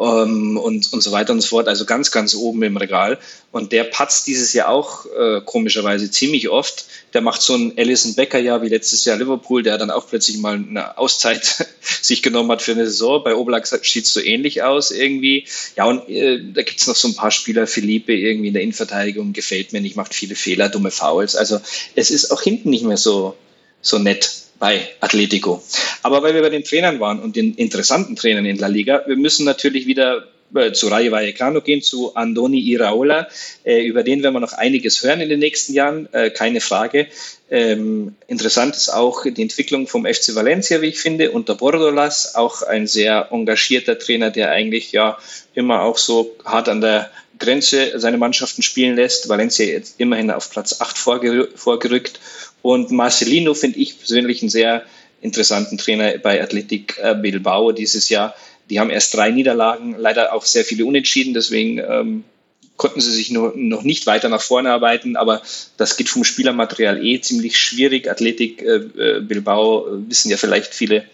ähm, und, und so weiter und so fort. Also ganz, ganz oben im Regal. Und der patzt dieses Jahr auch äh, komischerweise ziemlich oft. Der macht so ein Alison Becker-Jahr wie letztes Jahr Liverpool, der dann auch plötzlich mal eine Auszeit sich genommen hat für eine Saison. Bei Oblak sieht es so ähnlich aus irgendwie. Ja, und äh, da gibt es noch so ein paar Spieler. Philippe irgendwie in der Innenverteidigung gefällt mir nicht, macht viele Fehler, dumme Fouls. Also es ist auch hinten nicht mehr so, so nett bei Atletico. Aber weil wir bei den Trainern waren und den interessanten Trainern in La Liga, wir müssen natürlich wieder äh, zu Rayo Vallecano gehen, zu Andoni Iraola. Äh, über den werden wir noch einiges hören in den nächsten Jahren, äh, keine Frage. Ähm, interessant ist auch die Entwicklung vom FC Valencia, wie ich finde, unter Bordolas, auch ein sehr engagierter Trainer, der eigentlich ja immer auch so hart an der Grenze seine Mannschaften spielen lässt. Valencia jetzt immerhin auf Platz 8 vorgerückt und Marcelino finde ich persönlich einen sehr interessanten Trainer bei Athletic äh, Bilbao dieses Jahr. Die haben erst drei Niederlagen, leider auch sehr viele Unentschieden, deswegen ähm, konnten sie sich nur, noch nicht weiter nach vorne arbeiten, aber das geht vom Spielermaterial eh ziemlich schwierig. Athletic äh, äh Bilbao äh, wissen ja vielleicht viele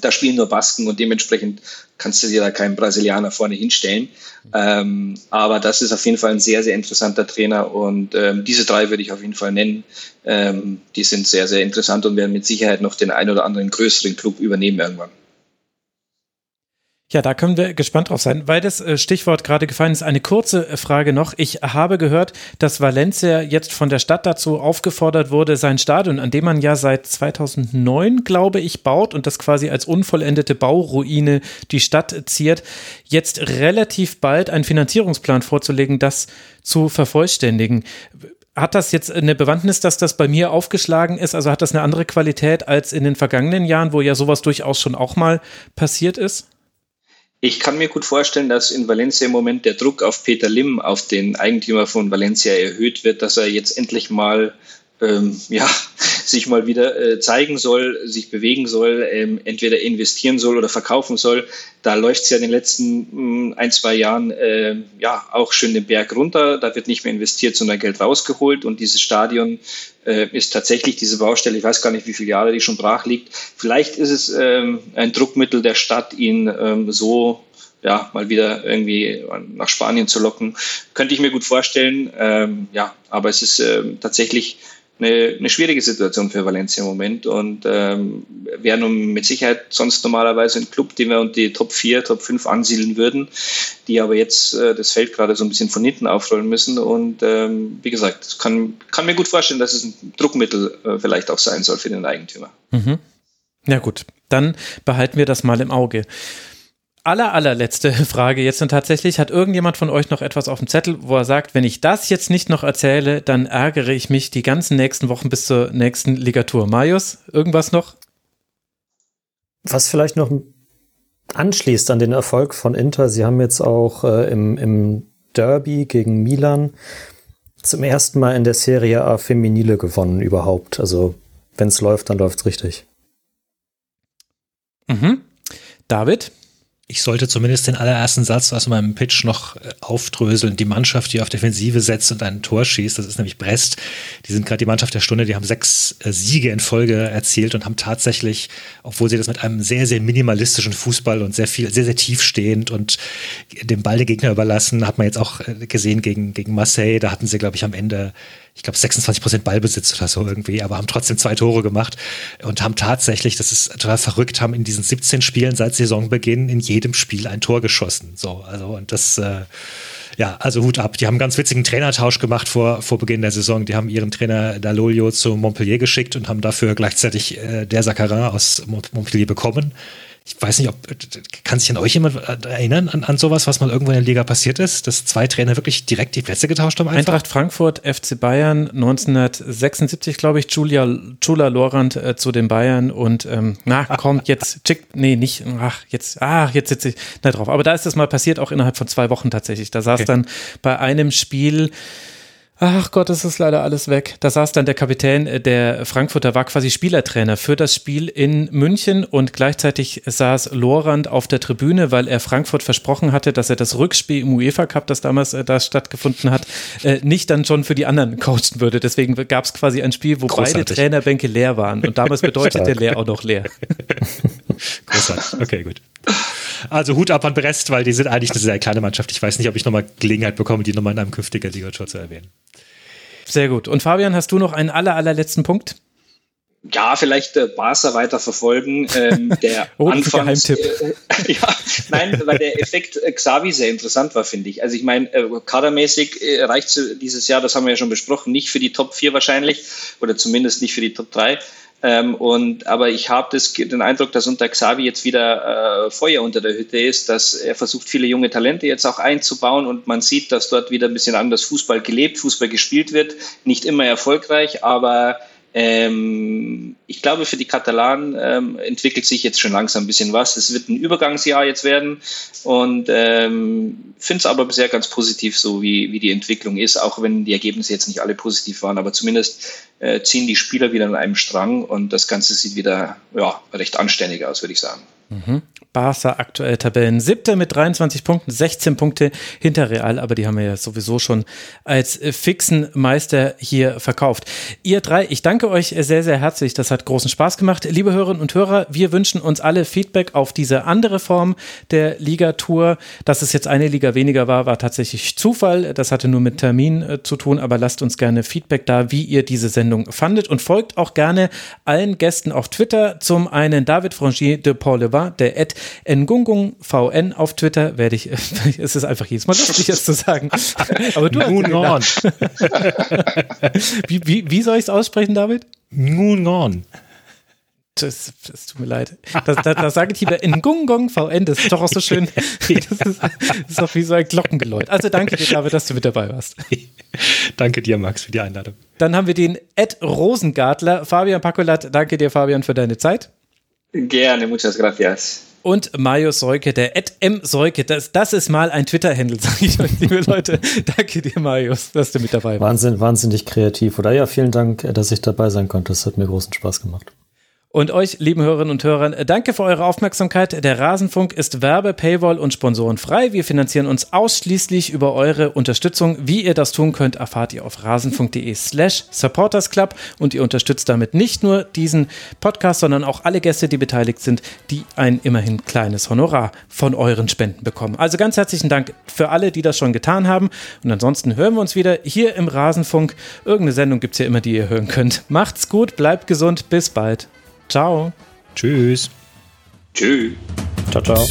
da spielen nur Basken und dementsprechend kannst du dir da keinen Brasilianer vorne hinstellen. Ähm, aber das ist auf jeden Fall ein sehr, sehr interessanter Trainer und ähm, diese drei würde ich auf jeden Fall nennen. Ähm, die sind sehr, sehr interessant und werden mit Sicherheit noch den ein oder anderen größeren Club übernehmen irgendwann. Ja, da können wir gespannt drauf sein, weil das äh, Stichwort gerade gefallen ist. Eine kurze äh, Frage noch. Ich habe gehört, dass Valencia jetzt von der Stadt dazu aufgefordert wurde, sein Stadion, an dem man ja seit 2009, glaube ich, baut und das quasi als unvollendete Bauruine die Stadt ziert, jetzt relativ bald einen Finanzierungsplan vorzulegen, das zu vervollständigen hat das jetzt eine Bewandtnis, dass das bei mir aufgeschlagen ist? Also hat das eine andere Qualität als in den vergangenen Jahren, wo ja sowas durchaus schon auch mal passiert ist? Ich kann mir gut vorstellen, dass in Valencia im Moment der Druck auf Peter Lim, auf den Eigentümer von Valencia, erhöht wird, dass er jetzt endlich mal ähm, ja, sich mal wieder äh, zeigen soll, sich bewegen soll, ähm, entweder investieren soll oder verkaufen soll. Da läuft es ja in den letzten mh, hm, ein, zwei Jahren äh, ja auch schön den Berg runter. Da wird nicht mehr investiert, sondern Geld rausgeholt. Und dieses Stadion äh, ist tatsächlich diese Baustelle, ich weiß gar nicht, wie viele Jahre die schon brach liegt. Vielleicht ist es ähm, ein Druckmittel der Stadt, ihn ähm, so ja, mal wieder irgendwie nach Spanien zu locken. Könnte ich mir gut vorstellen. Ähm, ja, aber es ist äh, tatsächlich eine, eine schwierige Situation für Valencia im Moment und ähm, wären mit Sicherheit sonst normalerweise ein Club, den wir unter die Top 4, Top 5 ansiedeln würden, die aber jetzt äh, das Feld gerade so ein bisschen von hinten aufrollen müssen und ähm, wie gesagt, kann, kann mir gut vorstellen, dass es ein Druckmittel äh, vielleicht auch sein soll für den Eigentümer. Mhm. Ja gut, dann behalten wir das mal im Auge aller, allerletzte Frage jetzt und tatsächlich hat irgendjemand von euch noch etwas auf dem Zettel, wo er sagt, wenn ich das jetzt nicht noch erzähle, dann ärgere ich mich die ganzen nächsten Wochen bis zur nächsten Ligatur. Marius, irgendwas noch? Was vielleicht noch anschließt an den Erfolg von Inter, sie haben jetzt auch äh, im, im Derby gegen Milan zum ersten Mal in der Serie A Feminile gewonnen überhaupt. Also wenn es läuft, dann läuft es richtig. Mhm. David? Ich sollte zumindest den allerersten Satz aus meinem Pitch noch äh, aufdröseln. Die Mannschaft, die auf Defensive setzt und ein Tor schießt, das ist nämlich Brest. Die sind gerade die Mannschaft der Stunde, die haben sechs äh, Siege in Folge erzielt und haben tatsächlich, obwohl sie das mit einem sehr, sehr minimalistischen Fußball und sehr viel, sehr, sehr tiefstehend und dem Ball der Gegner überlassen, hat man jetzt auch äh, gesehen gegen, gegen Marseille. Da hatten sie, glaube ich, am Ende ich glaube, 26 Prozent Ballbesitz oder so irgendwie, aber haben trotzdem zwei Tore gemacht und haben tatsächlich, das ist total verrückt, haben in diesen 17 Spielen seit Saisonbeginn in jedem Spiel ein Tor geschossen. So, also, und das, äh, ja, also Hut ab. Die haben einen ganz witzigen Trainertausch gemacht vor, vor Beginn der Saison. Die haben ihren Trainer Dalolio zu Montpellier geschickt und haben dafür gleichzeitig äh, der Saccarin aus Montpellier bekommen ich weiß nicht, ob kann sich an euch jemand erinnern an, an sowas, was mal irgendwo in der Liga passiert ist, dass zwei Trainer wirklich direkt die Plätze getauscht haben? Einfach? Eintracht Frankfurt, FC Bayern 1976, glaube ich, Julia Chula Lorand äh, zu den Bayern und ähm, na komm jetzt, chick, nee nicht, ach jetzt, ach jetzt sitze ich nicht drauf. Aber da ist das mal passiert, auch innerhalb von zwei Wochen tatsächlich. Da saß okay. dann bei einem Spiel Ach Gott, es ist leider alles weg. Da saß dann der Kapitän äh, der Frankfurter, war quasi Spielertrainer für das Spiel in München und gleichzeitig saß Lorand auf der Tribüne, weil er Frankfurt versprochen hatte, dass er das Rückspiel im UEFA Cup, das damals äh, da stattgefunden hat, äh, nicht dann schon für die anderen coachen würde. Deswegen gab es quasi ein Spiel, wo Großartig. beide Trainerbänke leer waren und damals bedeutete leer auch noch leer. Großartig. Okay, gut. Also Hut ab an Brest, weil die sind eigentlich eine sehr kleine Mannschaft. Ich weiß nicht, ob ich nochmal Gelegenheit bekomme, die nochmal in einem künftigen Ligator zu erwähnen. Sehr gut. Und Fabian, hast du noch einen aller, allerletzten Punkt? ja, vielleicht äh, Barca weiter verfolgen. Ähm, der oh, Anfangs, äh, ja, nein, weil der Effekt äh, Xavi sehr interessant war, finde ich. Also ich meine, äh, kadermäßig äh, reicht dieses Jahr, das haben wir ja schon besprochen, nicht für die Top 4 wahrscheinlich oder zumindest nicht für die Top 3. Ähm, und, aber ich habe den Eindruck, dass unter Xavi jetzt wieder äh, Feuer unter der Hütte ist, dass er versucht, viele junge Talente jetzt auch einzubauen und man sieht, dass dort wieder ein bisschen anders Fußball gelebt, Fußball gespielt wird. Nicht immer erfolgreich, aber ähm, ich glaube, für die Katalanen ähm, entwickelt sich jetzt schon langsam ein bisschen was. Es wird ein Übergangsjahr jetzt werden und ähm, finde es aber bisher ganz positiv, so wie, wie die Entwicklung ist, auch wenn die Ergebnisse jetzt nicht alle positiv waren. Aber zumindest äh, ziehen die Spieler wieder an einem Strang und das Ganze sieht wieder ja, recht anständig aus, würde ich sagen. Mhm. Barca aktuell Tabellen siebter mit 23 Punkten, 16 Punkte hinter Real, aber die haben wir ja sowieso schon als fixen Meister hier verkauft. Ihr drei, ich danke euch sehr, sehr herzlich. Das hat großen Spaß gemacht. Liebe Hörerinnen und Hörer, wir wünschen uns alle Feedback auf diese andere Form der Ligatur. Dass es jetzt eine Liga weniger war, war tatsächlich Zufall. Das hatte nur mit Termin äh, zu tun, aber lasst uns gerne Feedback da, wie ihr diese Sendung fandet und folgt auch gerne allen Gästen auf Twitter. Zum einen David Frangier de Paul Levin, der Ed Ngungung VN auf Twitter werde ich, es ist einfach jedes Mal lustig, es zu sagen. Aber du Moon on. wie, wie, wie soll ich es aussprechen, David? Moon on. Das, das, tut mir leid. Das, das, das sage ich lieber in Gungong VN, das ist doch auch so schön. Das ist, das ist doch wie so ein Glockengeläut. Also danke dir, David, dass du mit dabei warst. danke dir, Max, für die Einladung. Dann haben wir den Ed Rosengartler. Fabian Pakolat, danke dir, Fabian, für deine Zeit. Gerne, muchas gracias und Mario Seuke, der Ed M. Seuke. Das, das ist mal ein Twitter-Handle, sage ich euch, liebe Leute. Danke dir, Marius, dass du mit dabei warst. Wahnsinn, wahnsinnig kreativ. Oder ja, vielen Dank, dass ich dabei sein konnte. Es hat mir großen Spaß gemacht. Und euch, lieben Hörerinnen und Hörern, danke für eure Aufmerksamkeit. Der Rasenfunk ist Werbe, Paywall und Sponsoren frei. Wir finanzieren uns ausschließlich über eure Unterstützung. Wie ihr das tun könnt, erfahrt ihr auf rasenfunk.de slash supportersclub und ihr unterstützt damit nicht nur diesen Podcast, sondern auch alle Gäste, die beteiligt sind, die ein immerhin kleines Honorar von euren Spenden bekommen. Also ganz herzlichen Dank für alle, die das schon getan haben. Und ansonsten hören wir uns wieder hier im Rasenfunk. Irgendeine Sendung gibt es ja immer, die ihr hören könnt. Macht's gut, bleibt gesund, bis bald. Ciao. Tschüss. Tschüss. Ciao, ciao.